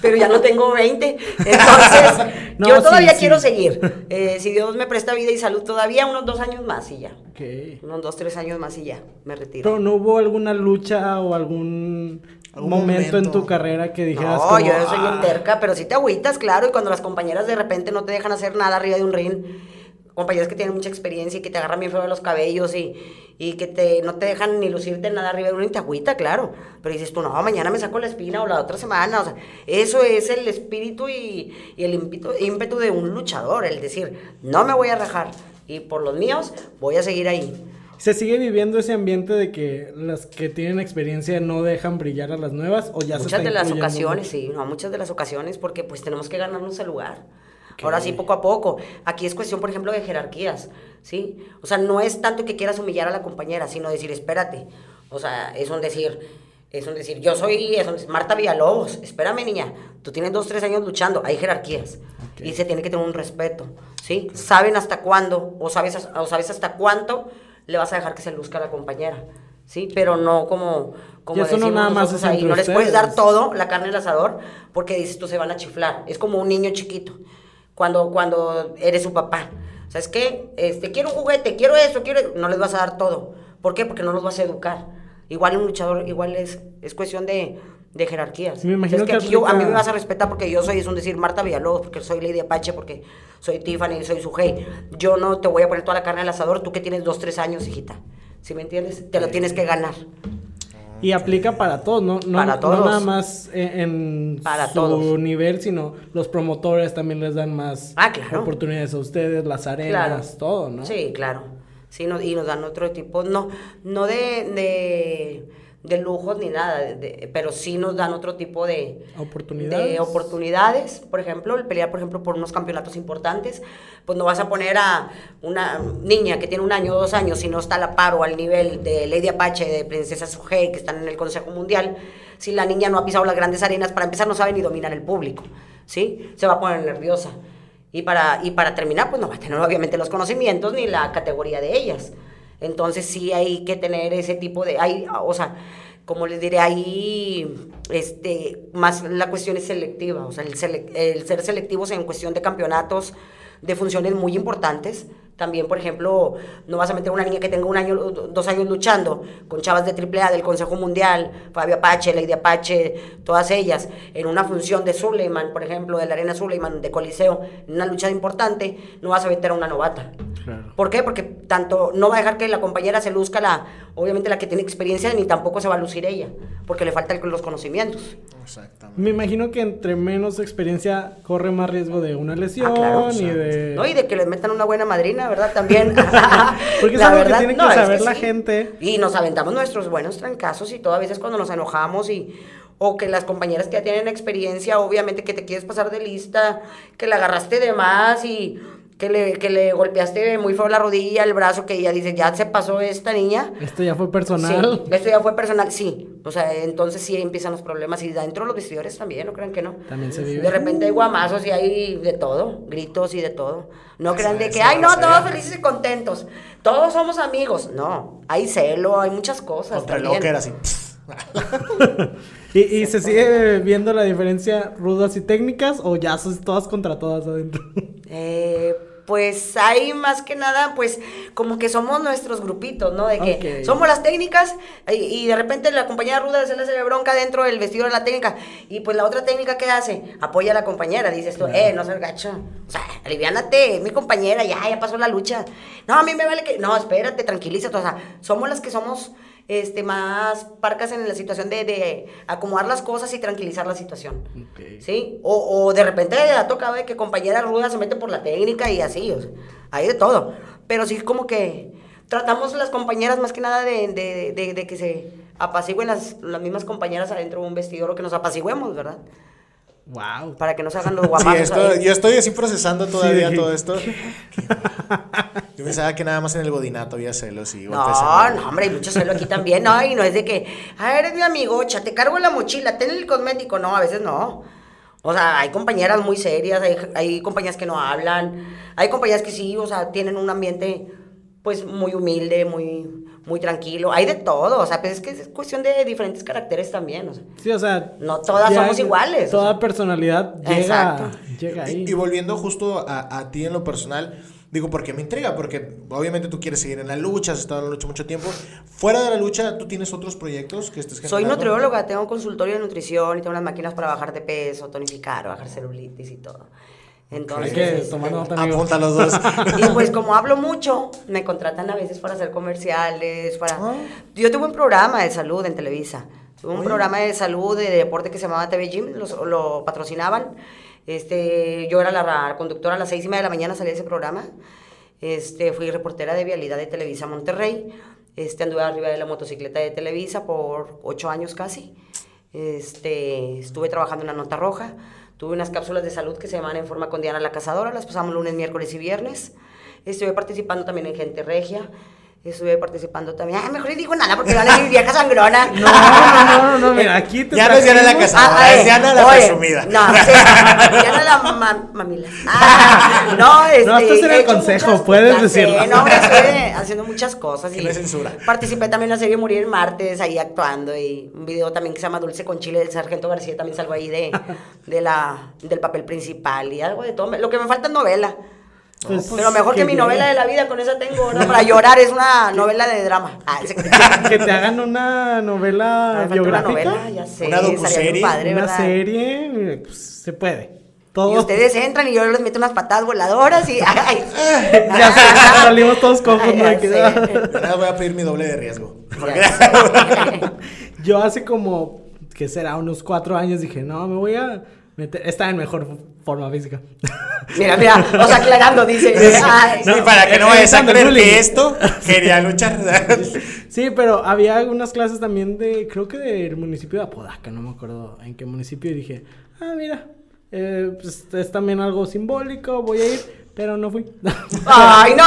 pero ya no tengo 20. Entonces, No, yo todavía sí. quiero seguir. Eh, si Dios me presta vida y salud todavía, unos dos años más y ya. Ok. Unos dos, tres años más y ya. Me retiro. Pero no hubo alguna lucha o algún, momento, en tu carrera que dijeras No, como, yo soy bien "Ah". terca, pero sí te agüitas, claro, y cuando las compañeras de repente no te dejan hacer nada arriba de un ring, compañeras que tienen mucha experiencia y que te agarran bien feo de los cabellos y, y que te, no te dejan ni lucirte nada arriba de una agüita, claro. Pero dices tú, no, mañana me saco la espina o la otra semana. O sea, eso es el espíritu y, y el ímpetu, ímpetu de un luchador, el decir, no me voy a rajar y por los míos voy a seguir ahí. ¿Se sigue viviendo ese ambiente de que las que tienen experiencia no dejan brillar a las nuevas o ya se Muchas está de las ocasiones, sí, no, muchas de las ocasiones porque pues tenemos que ganarnos el lugar. Ahora sí, poco a poco. Aquí es cuestión, por ejemplo, de jerarquías, ¿sí? O sea, no es tanto que quieras humillar a la compañera, sino decir, espérate. O sea, es un decir, es un decir, yo soy es un decir, Marta Villalobos, espérame, niña, tú tienes dos, tres años luchando, hay jerarquías. Y se tiene que tener un respeto, ¿sí? Saben hasta cuándo, o sabes, o sabes hasta cuánto le vas a dejar que se luzca a la compañera, ¿sí? Pero no como, como eso no decimos nada más ahí, no les puedes dar todo, la carne al asador, porque dices tú se van a chiflar. Es como un niño chiquito, cuando, cuando eres su papá. ¿Sabes qué? Este, quiero un juguete, quiero eso, quiero... No les vas a dar todo. ¿Por qué? Porque no los vas a educar. Igual un luchador, igual es, es cuestión de, de jerarquías. Me imagino ¿Sabes que yo- a mí me vas a respetar porque yo soy, es un decir, Marta Villalobos, porque soy Lady Apache, porque soy Tiffany, soy su hey. Yo no te voy a poner toda la carne al asador, tú que tienes dos, tres años, hijita. ¿Sí me entiendes? Te lo tienes que ganar. Y aplica para todos, ¿no? No, Para no todos. nada más en, en Para su todos. nivel, sino los promotores también les dan más Ah, claro. oportunidades a ustedes, las arenas, todo, ¿no? Sí, claro. Sí, no- y nos dan otro tipo, no, no de, de, de lujos ni nada, de- de- pero sí nos dan otro tipo de Oportunidades. de oportunidades. Por ejemplo, el pelear, por ejemplo, por unos campeonatos importantes, pues no vas a poner a una niña que tiene un año o dos años, si no está a la par o al nivel de Lady Apache, de Princesa Sugei, que están en el Consejo Mundial, si la niña no ha pisado las grandes arenas, para empezar no sabe ni dominar el público, ¿sí? Se va a poner nerviosa. Y para, y para terminar, pues no va a tener obviamente los conocimientos ni la categoría de ellas. Entonces sí hay que tener ese tipo de, hay, o sea, como les diré, ahí, este, más la cuestión es selectiva, o sea, el, ser selectivos en cuestión de campeonatos, de funciones muy importantes. También, por ejemplo, no vas a meter una niña que tenga un año, dos años luchando con chavas de AAA del Consejo Mundial, Fabio Apache, Lady Apache, todas ellas, en una función de Suleiman, por ejemplo, de la Arena Suleiman, de Coliseo, en una lucha importante, no vas a meter a una novata. Claro. ¿Por qué? Porque tanto no va a dejar que la compañera se luzca la, obviamente la que tiene experiencia, ni tampoco se va a lucir ella, porque le faltan los conocimientos. Exactamente. Me imagino que entre menos experiencia corre más riesgo de una lesión Ah, claro. y de... No, y de que les metan una buena madrina, ¿verdad? También. Porque es La algo que verdad, tiene que no, es saber que la sí. gente. Y nos aventamos nuestros buenos trancazos y todo, a veces cuando nos enojamos y o que las compañeras que ya tienen experiencia, obviamente que te quieres pasar de lista, que la agarraste de más y que le, que le golpeaste muy feo la rodilla, el brazo, que ella dice, ya se pasó esta niña. Esto ya fue personal. Sí, esto ya fue personal, sí. O sea, entonces sí empiezan los problemas. Y dentro de los vestidores también, no crean que no. También se vive. De repente hay guamazos y hay de todo, gritos y de todo. No crean de que, ay, no, todos felices y contentos. Todos somos amigos. No, hay celo, hay muchas cosas. Contra el también. locker así. ¿Y, y se sigue viendo la diferencia rudas y técnicas o ya son todas contra todas adentro? Eh, pues hay más que nada, pues como que somos nuestros grupitos, ¿no? De que Ok. somos las técnicas y, y de repente la compañera ruda se le hace bronca dentro del vestido de la técnica y pues la otra técnica ¿qué hace? Apoya a la compañera, dices tú, eh, no seas gacho, o sea, aliviánate, mi compañera, ya, ya pasó la lucha. No, a mí me vale que, no, espérate, tranquilízate, o sea, somos las que somos este, más parcas en la situación de, de acomodar las cosas y tranquilizar la situación. ¿Sí? O, o de repente ha tocado de que compañera ruda se mete por la técnica y así, o sea, hay de todo. Pero sí como que tratamos las compañeras más que nada de, de- de- de que se apacigüen las, las mismas compañeras adentro de un vestidor o que nos apacigüemos, ¿verdad? Wow. Para que no se hagan los Sí, guamazos esto- ahí. yo estoy así procesando todavía Sí. todo esto. Yo pensaba que nada más en el godinato había celos y No, no, hombre, hay mucho celo aquí también, no, y no es de que, ah, eres mi amigocha, te cargo la mochila, ten el cosmético, no, a veces no. O sea, hay compañeras muy serias, hay, hay compañeras que no hablan, hay compañeras que sí, o sea, tienen un ambiente, pues, muy humilde, muy, muy tranquilo, hay de todo, o sea, pues es que es cuestión de diferentes caracteres también, o sea. Sí, o sea... No todas somos iguales, o Toda sea. personalidad llega, Exacto. llega ahí. Y, y volviendo justo a, a ti en lo personal, digo, porque me intriga, porque obviamente tú quieres seguir en la lucha, has estado en la lucha mucho tiempo. Fuera de la lucha, ¿tú tienes otros proyectos que estés Soy generando? nutrióloga, tengo un consultorio de nutrición y tengo unas máquinas para bajar de peso, tonificar, bajar celulitis y todo. Entonces, Hay que este, tomar nota. Apunta los dos. y pues como hablo mucho, me contratan a veces para hacer comerciales, para... Ah. Yo tuve un programa de salud en Televisa. Tuve un programa de salud, de deporte que se llamaba TV Gym, los- lo, patrocinaban. Este, yo era la, ra- conductora a las seis y media de la mañana, salía ese programa. Este, fui reportera de vialidad de Televisa Monterrey. Este, anduve arriba de la motocicleta de Televisa por ocho años casi. Este, estuve trabajando en la Nota Roja. Tuve unas cápsulas de salud que se llaman En Forma con Diana la Cazadora. Las pasamos lunes, miércoles y viernes. Estuve participando también en Gente Regia. Estuve participando también. Ay, mejor ni digo nada porque van a decir vieja sangrona. No, no, no, no, mira, aquí te Ya no es Diana la Cazadora. Ah, es eh, Diana la oye, presumida. No, sí, Diana la ma- mamila. Ah, no, este, No, esto será he el consejo, puedes decirlo. No, estoy haciendo muchas cosas. Y censura. Participé también en la serie Morir en Martes, ahí actuando. Y un video también que se llama Dulce con Chile del Sargento García. También salgo ahí de, de la, del papel principal y algo de todo. Lo que me falta es novela. Pues, Pero mejor que, mi novela de la vida, con esa tengo, ¿no? Para llorar es una novela de drama. Ah, Que te hagan una novela Me falta una biográfica. novela, ya sé. Una docuserie, padre, una serie, pues, se puede. Todo. Y ustedes entran y yo les meto unas patadas voladoras y. Ay, Ya sé, salimos todos cojos, ¿no? que- sé. Ahora voy a pedir mi doble de riesgo. Yo hace como, ¿qué será? Unos cuatro años dije, no, me voy a. Está en mejor forma física. Mira, mira, o sea, aclarando, dice. Ay, y para que no vayas a creer que esto quería luchar. Sí, pero había algunas clases también de, creo que del municipio de Apodaca, no me acuerdo en qué municipio, y dije, ah, mira, eh, pues es también algo simbólico, voy a ir, pero no fui. Ay, no.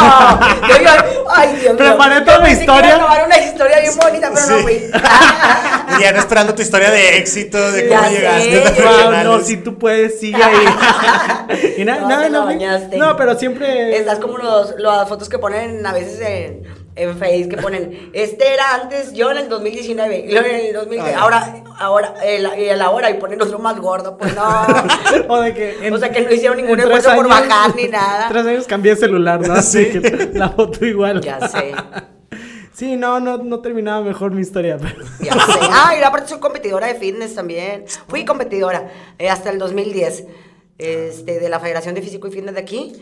Yo, yo, ay, Dios mío. Preparé toda a historia. acabar una historia bien bonita, pero no fui. y ya no esperando tu historia de éxito, de Ya cómo sé. llegaste. los Wow, no, si tú puedes, sigue ahí. y na- No, nada, no, fui. bañaste. no, pero siempre. Estás como los, las fotos que ponen a veces en, en Face, que ponen, este era antes, yo en el 2019, y luego en el 2020, Ay. ahora, ahora, el, el ahora, y ponen otro más gordo, pues no. o de que. O sea, que no hicieron ningún esfuerzo por bajar ni nada. Tres años cambié celular, ¿no? Así Sí. que la foto igual. Ya sé. Sí, no, no, no terminaba mejor mi historia, pero. Ya sé. Ah, y aparte soy competidora de fitness también. Fui competidora eh, hasta el 2010 este, de la Federación de Físico y Fitness de aquí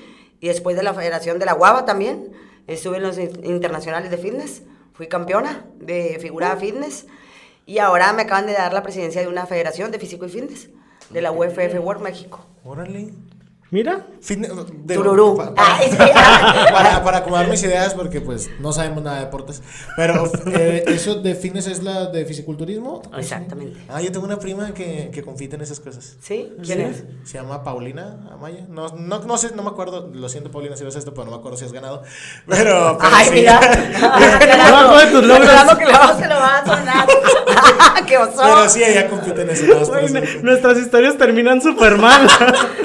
y después de la Federación de la Guava también. Estuve en los in- internacionales de fitness. Fui campeona de figura fitness y ahora me acaban de dar la presidencia de una federación de físico y fitness de la UFF World México. Órale. Mira, Fitness- de- Tururú. Ah, es para, que- para, para acomodar mis ideas, porque pues no sabemos nada de deportes. Pero eh, eso de fitness es la de fisiculturismo. Exactamente. Ah, yo tengo una prima que, que compite en esas cosas. ¿Sí? ¿Quién Sí. es? Se llama Paulina Amaya. No, no, no sé, no me acuerdo. Lo siento, Paulina, si ves esto, pero no me acuerdo si has ganado. Pero. pero Ay, sí. mira. Tus logros. Aclarando que luego se lo va a sonar. ¡Qué oso! Pero sí, ella compite en Güey, eso. nuestras historias terminan súper mal.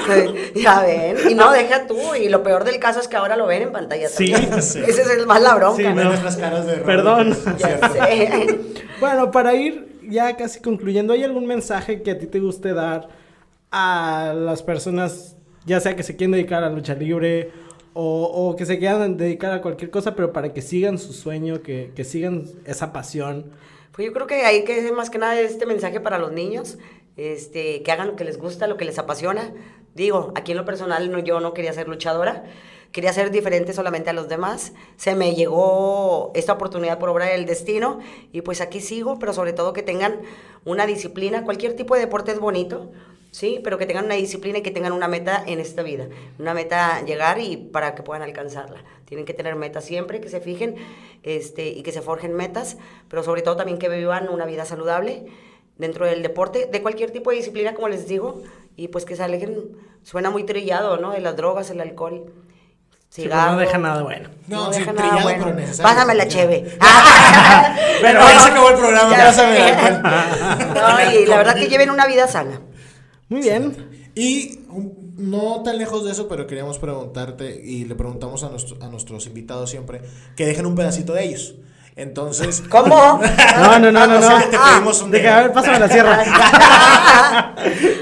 Ya ven. Y no, deja tú. Y lo peor del caso es que ahora lo ven en pantalla. Sí, también. sí. Ese es el más la bronca. Sí, no. nuestras caras de. Perdón. Ya sé. bueno, para ir ya casi concluyendo, ¿hay algún mensaje que a ti te guste dar a las personas, ya sea que se quieren dedicar a la lucha libre o, o que se quieran dedicar a cualquier cosa, pero para que sigan su sueño, que, que sigan esa pasión? Pues yo creo que hay que más que nada este mensaje para los niños, este, que hagan lo que les gusta, lo que les apasiona. Digo, aquí en lo personal no, yo no quería ser luchadora, quería ser diferente solamente a los demás. Se me llegó esta oportunidad por obra del destino y pues aquí sigo, pero sobre todo que tengan una disciplina, cualquier tipo de deporte es bonito. Sí, pero que tengan una disciplina y que tengan una meta en esta vida. Una meta llegar y para que puedan alcanzarla. Tienen que tener metas siempre, que se fijen este, y que se forjen metas, pero sobre todo también que vivan una vida saludable dentro del deporte, de cualquier tipo de disciplina, como les digo, y pues que se alejen, suena muy trillado, ¿no? De las drogas, el alcohol. Sí, cigarro. no deja nada bueno. No, No sí, deja nada trillado, bueno. pero necesario. Pásame la cheve. Pero ya se acabó el programa, Ya pásame alcohol. No, y la verdad que lleven una vida sana. Muy bien. Y um, no tan lejos de eso, pero queríamos preguntarte, y le preguntamos a, nuestro- a nuestros invitados siempre, que dejen un pedacito de ellos. Entonces. ¿Cómo? No, no, no, Ah, no, no. te pedimos un De que, dedo. a ver, pásame la sierra.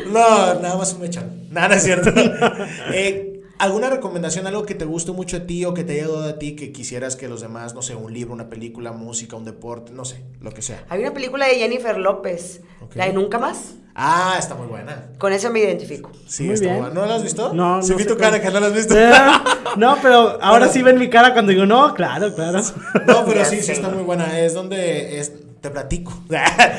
No, nada más un mechón. Nada, no es cierto. Eh, ¿Alguna recomendación, algo que te guste mucho a ti o que te haya dado a ti que quisieras que los demás, no sé, un libro, una película, música, un deporte, no sé, lo que sea? Hay una película de Jennifer López, la de Nunca Más. Ah, está muy buena. Con eso me identifico. Sí, Muy está bien. buena. ¿No la has visto? No, Sí, no vi tu cara que no la has visto. no, pero ahora sí ven mi cara cuando digo, no, claro, claro. No, pero sí, sí está muy buena. Es donde es, te platico.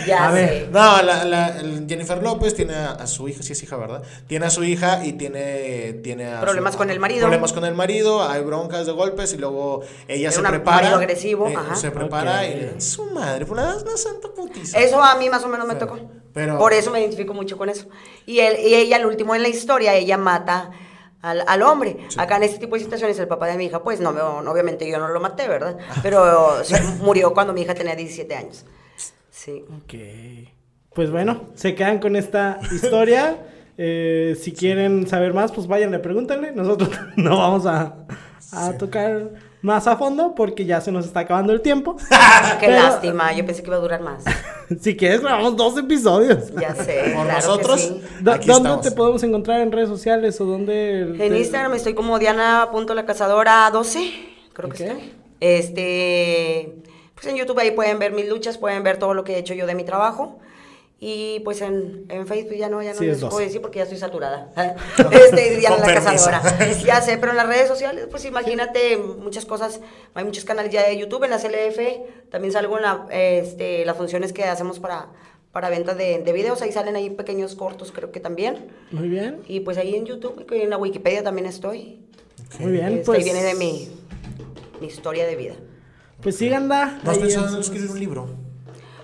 Ya A ver. sé. No, la, la- el Jennifer López tiene a, a su hija, sí es hija, ¿verdad? Tiene a su hija y tiene, tiene a Problemas su- con el marido. Problemas con el marido, hay broncas de golpes y luego ella Era se una- prepara. marido agresivo, eh, ajá. Se prepara Ok. y le- su madre, pues la una santa putiza. Eso a mí más o menos me Pero- tocó. Pero- Por eso me identifico mucho con eso. Y, él, y ella, al último en la historia, ella mata al, al hombre. Acá en este tipo de situaciones, el papá de mi hija, pues no, me- obviamente yo no lo maté, ¿verdad? Pero se murió cuando mi hija tenía 17 años. Sí. Ok. Pues bueno, se quedan con esta historia. Eh, si quieren saber más, pues váyanle, pregúntenle. Nosotros no vamos a, a tocar más a fondo porque ya se nos está acabando el tiempo. Qué Pero- lástima, yo pensé que iba a durar más. Si quieres, grabamos dos episodios. Ya sé. Por claro que nosotros. sí. ¿Dónde estamos. te podemos encontrar en redes sociales o dónde? En te- Instagram estoy como Diana.lacazadora 12, creo que estoy. Este, pues en YouTube ahí pueden ver mis luchas, pueden ver todo lo que he hecho yo de mi trabajo. Y pues en, en Facebook ya no, ya no Sí, es les puedo 12. decir porque ya estoy saturada. Este, Diana Con la cazadora. Ya sé, pero en las redes sociales, pues imagínate muchas cosas. Hay muchos canales ya de YouTube, en la CLF también salgo en la, este, las funciones que hacemos para, para venta de, de videos. Ahí salen ahí pequeños cortos, creo que también. Muy bien, Y pues ahí en YouTube, y en la Wikipedia también estoy. muy bien. Este, Pues, ahí viene de mi, mi historia de vida. pues síganla. ¿No has pensado en escribir un libro?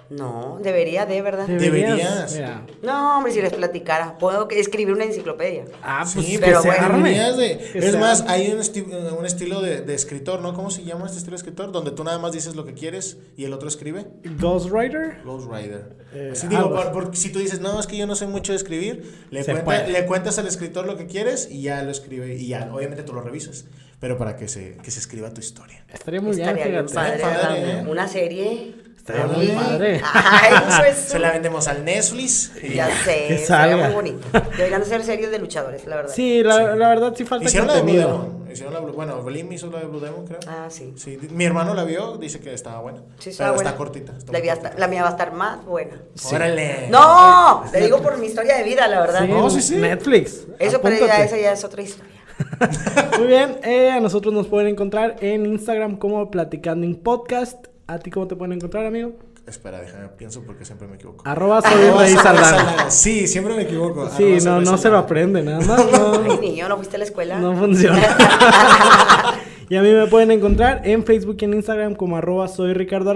No, debería de, ¿verdad? Deberías. Mira. No, hombre, si les platicara. Puedo escribir una enciclopedia. Ah, pues Sí, que pero se bueno. de- Que es se más, arme. hay un, esti- eh, un estilo de, de escritor, ¿no? ¿Cómo se llama este estilo de escritor? Donde tú nada más dices lo que quieres y el otro escribe. Ghostwriter. Ghostwriter. Eh, Así digo, por- porque si tú dices, no, es que yo no sé mucho de escribir, le, cuenta- le cuentas al escritor lo que quieres y ya lo escribe. Y ya, obviamente tú lo revisas. Pero para que se, que se escriba tu historia. Estaría muy bien, Estaría bien fíjate. padre, Padre. ¿eh? Una serie. Estaría Ahí. muy padre. Ay. Se la vendemos al Netflix. y Ya sé, Que salga. muy bonito. Deberían ser series de luchadores, la verdad. Sí, la, la verdad sí falta Hicieron la de Blue. Demon. Hicieron la Blue- bueno, Blim hizo la de Blue Demon, creo. Ah, sí. Sí, mi hermano la vio, dice que estaba buena. Sí, pero buena. está cortita. está La, mía cortita. está- la mía va a estar más buena. Órale. No, le digo por mi historia de vida, la verdad. Sí, No, sí, sí. Netflix. Eso, pero ya, apúntate. esa ya es otra historia. Muy bien, eh, a nosotros nos pueden encontrar en Instagram como Platicando en Podcast. ¿A ti cómo te pueden encontrar, amigo? Espera, déjame, pienso porque siempre me equivoco. Arroba soy Rey Saldana. Sí, siempre me equivoco. Sí, Arroba no, no se lo aprende, nada más. Ay, No, niño, ¿no fuiste a la escuela? no funciona. y a mí me pueden encontrar en Facebook y en Instagram como arroba soy Ricardo.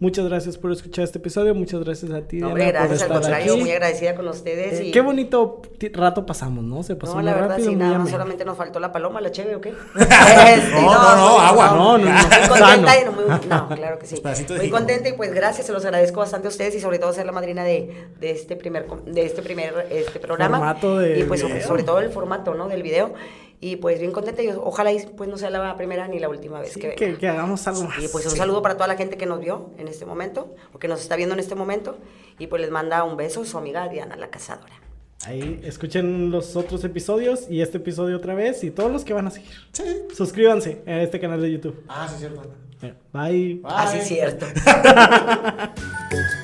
Muchas gracias por escuchar este episodio. Muchas gracias a ti, No, Diana, hombre, por gracias, al estar contrario, aquí. muy agradecida con ustedes. Eh, y... Qué bonito rato pasamos, ¿no? Se pasó No, muy la verdad, rápido, sí, muy nada más solamente nos faltó la paloma, la cheve, ¿o qué? No, no, no, agua. No, no, no. Muy contenta y no, muy, no, claro que sí. Muy contenta y pues gracias, se los agradezco bastante a ustedes y sobre todo ser la madrina de, de este primer de este primer este programa. Formato de y pues sobre, video. sobre todo el formato, ¿no? del video. Y pues bien contenta y ojalá y pues no sea la primera ni la última vez Sí, que que, que hagamos algo más. Y pues un Sí. saludo para toda la gente que nos vio en este momento, o que nos está viendo en este momento, y pues les manda un beso su amiga Diana la Cazadora. Ahí escuchen los otros episodios y este episodio otra vez y todos los que van a seguir. Sí. Suscríbanse a este canal de YouTube. Ah, sí, cierto. Bye. Así es Bye. cierto.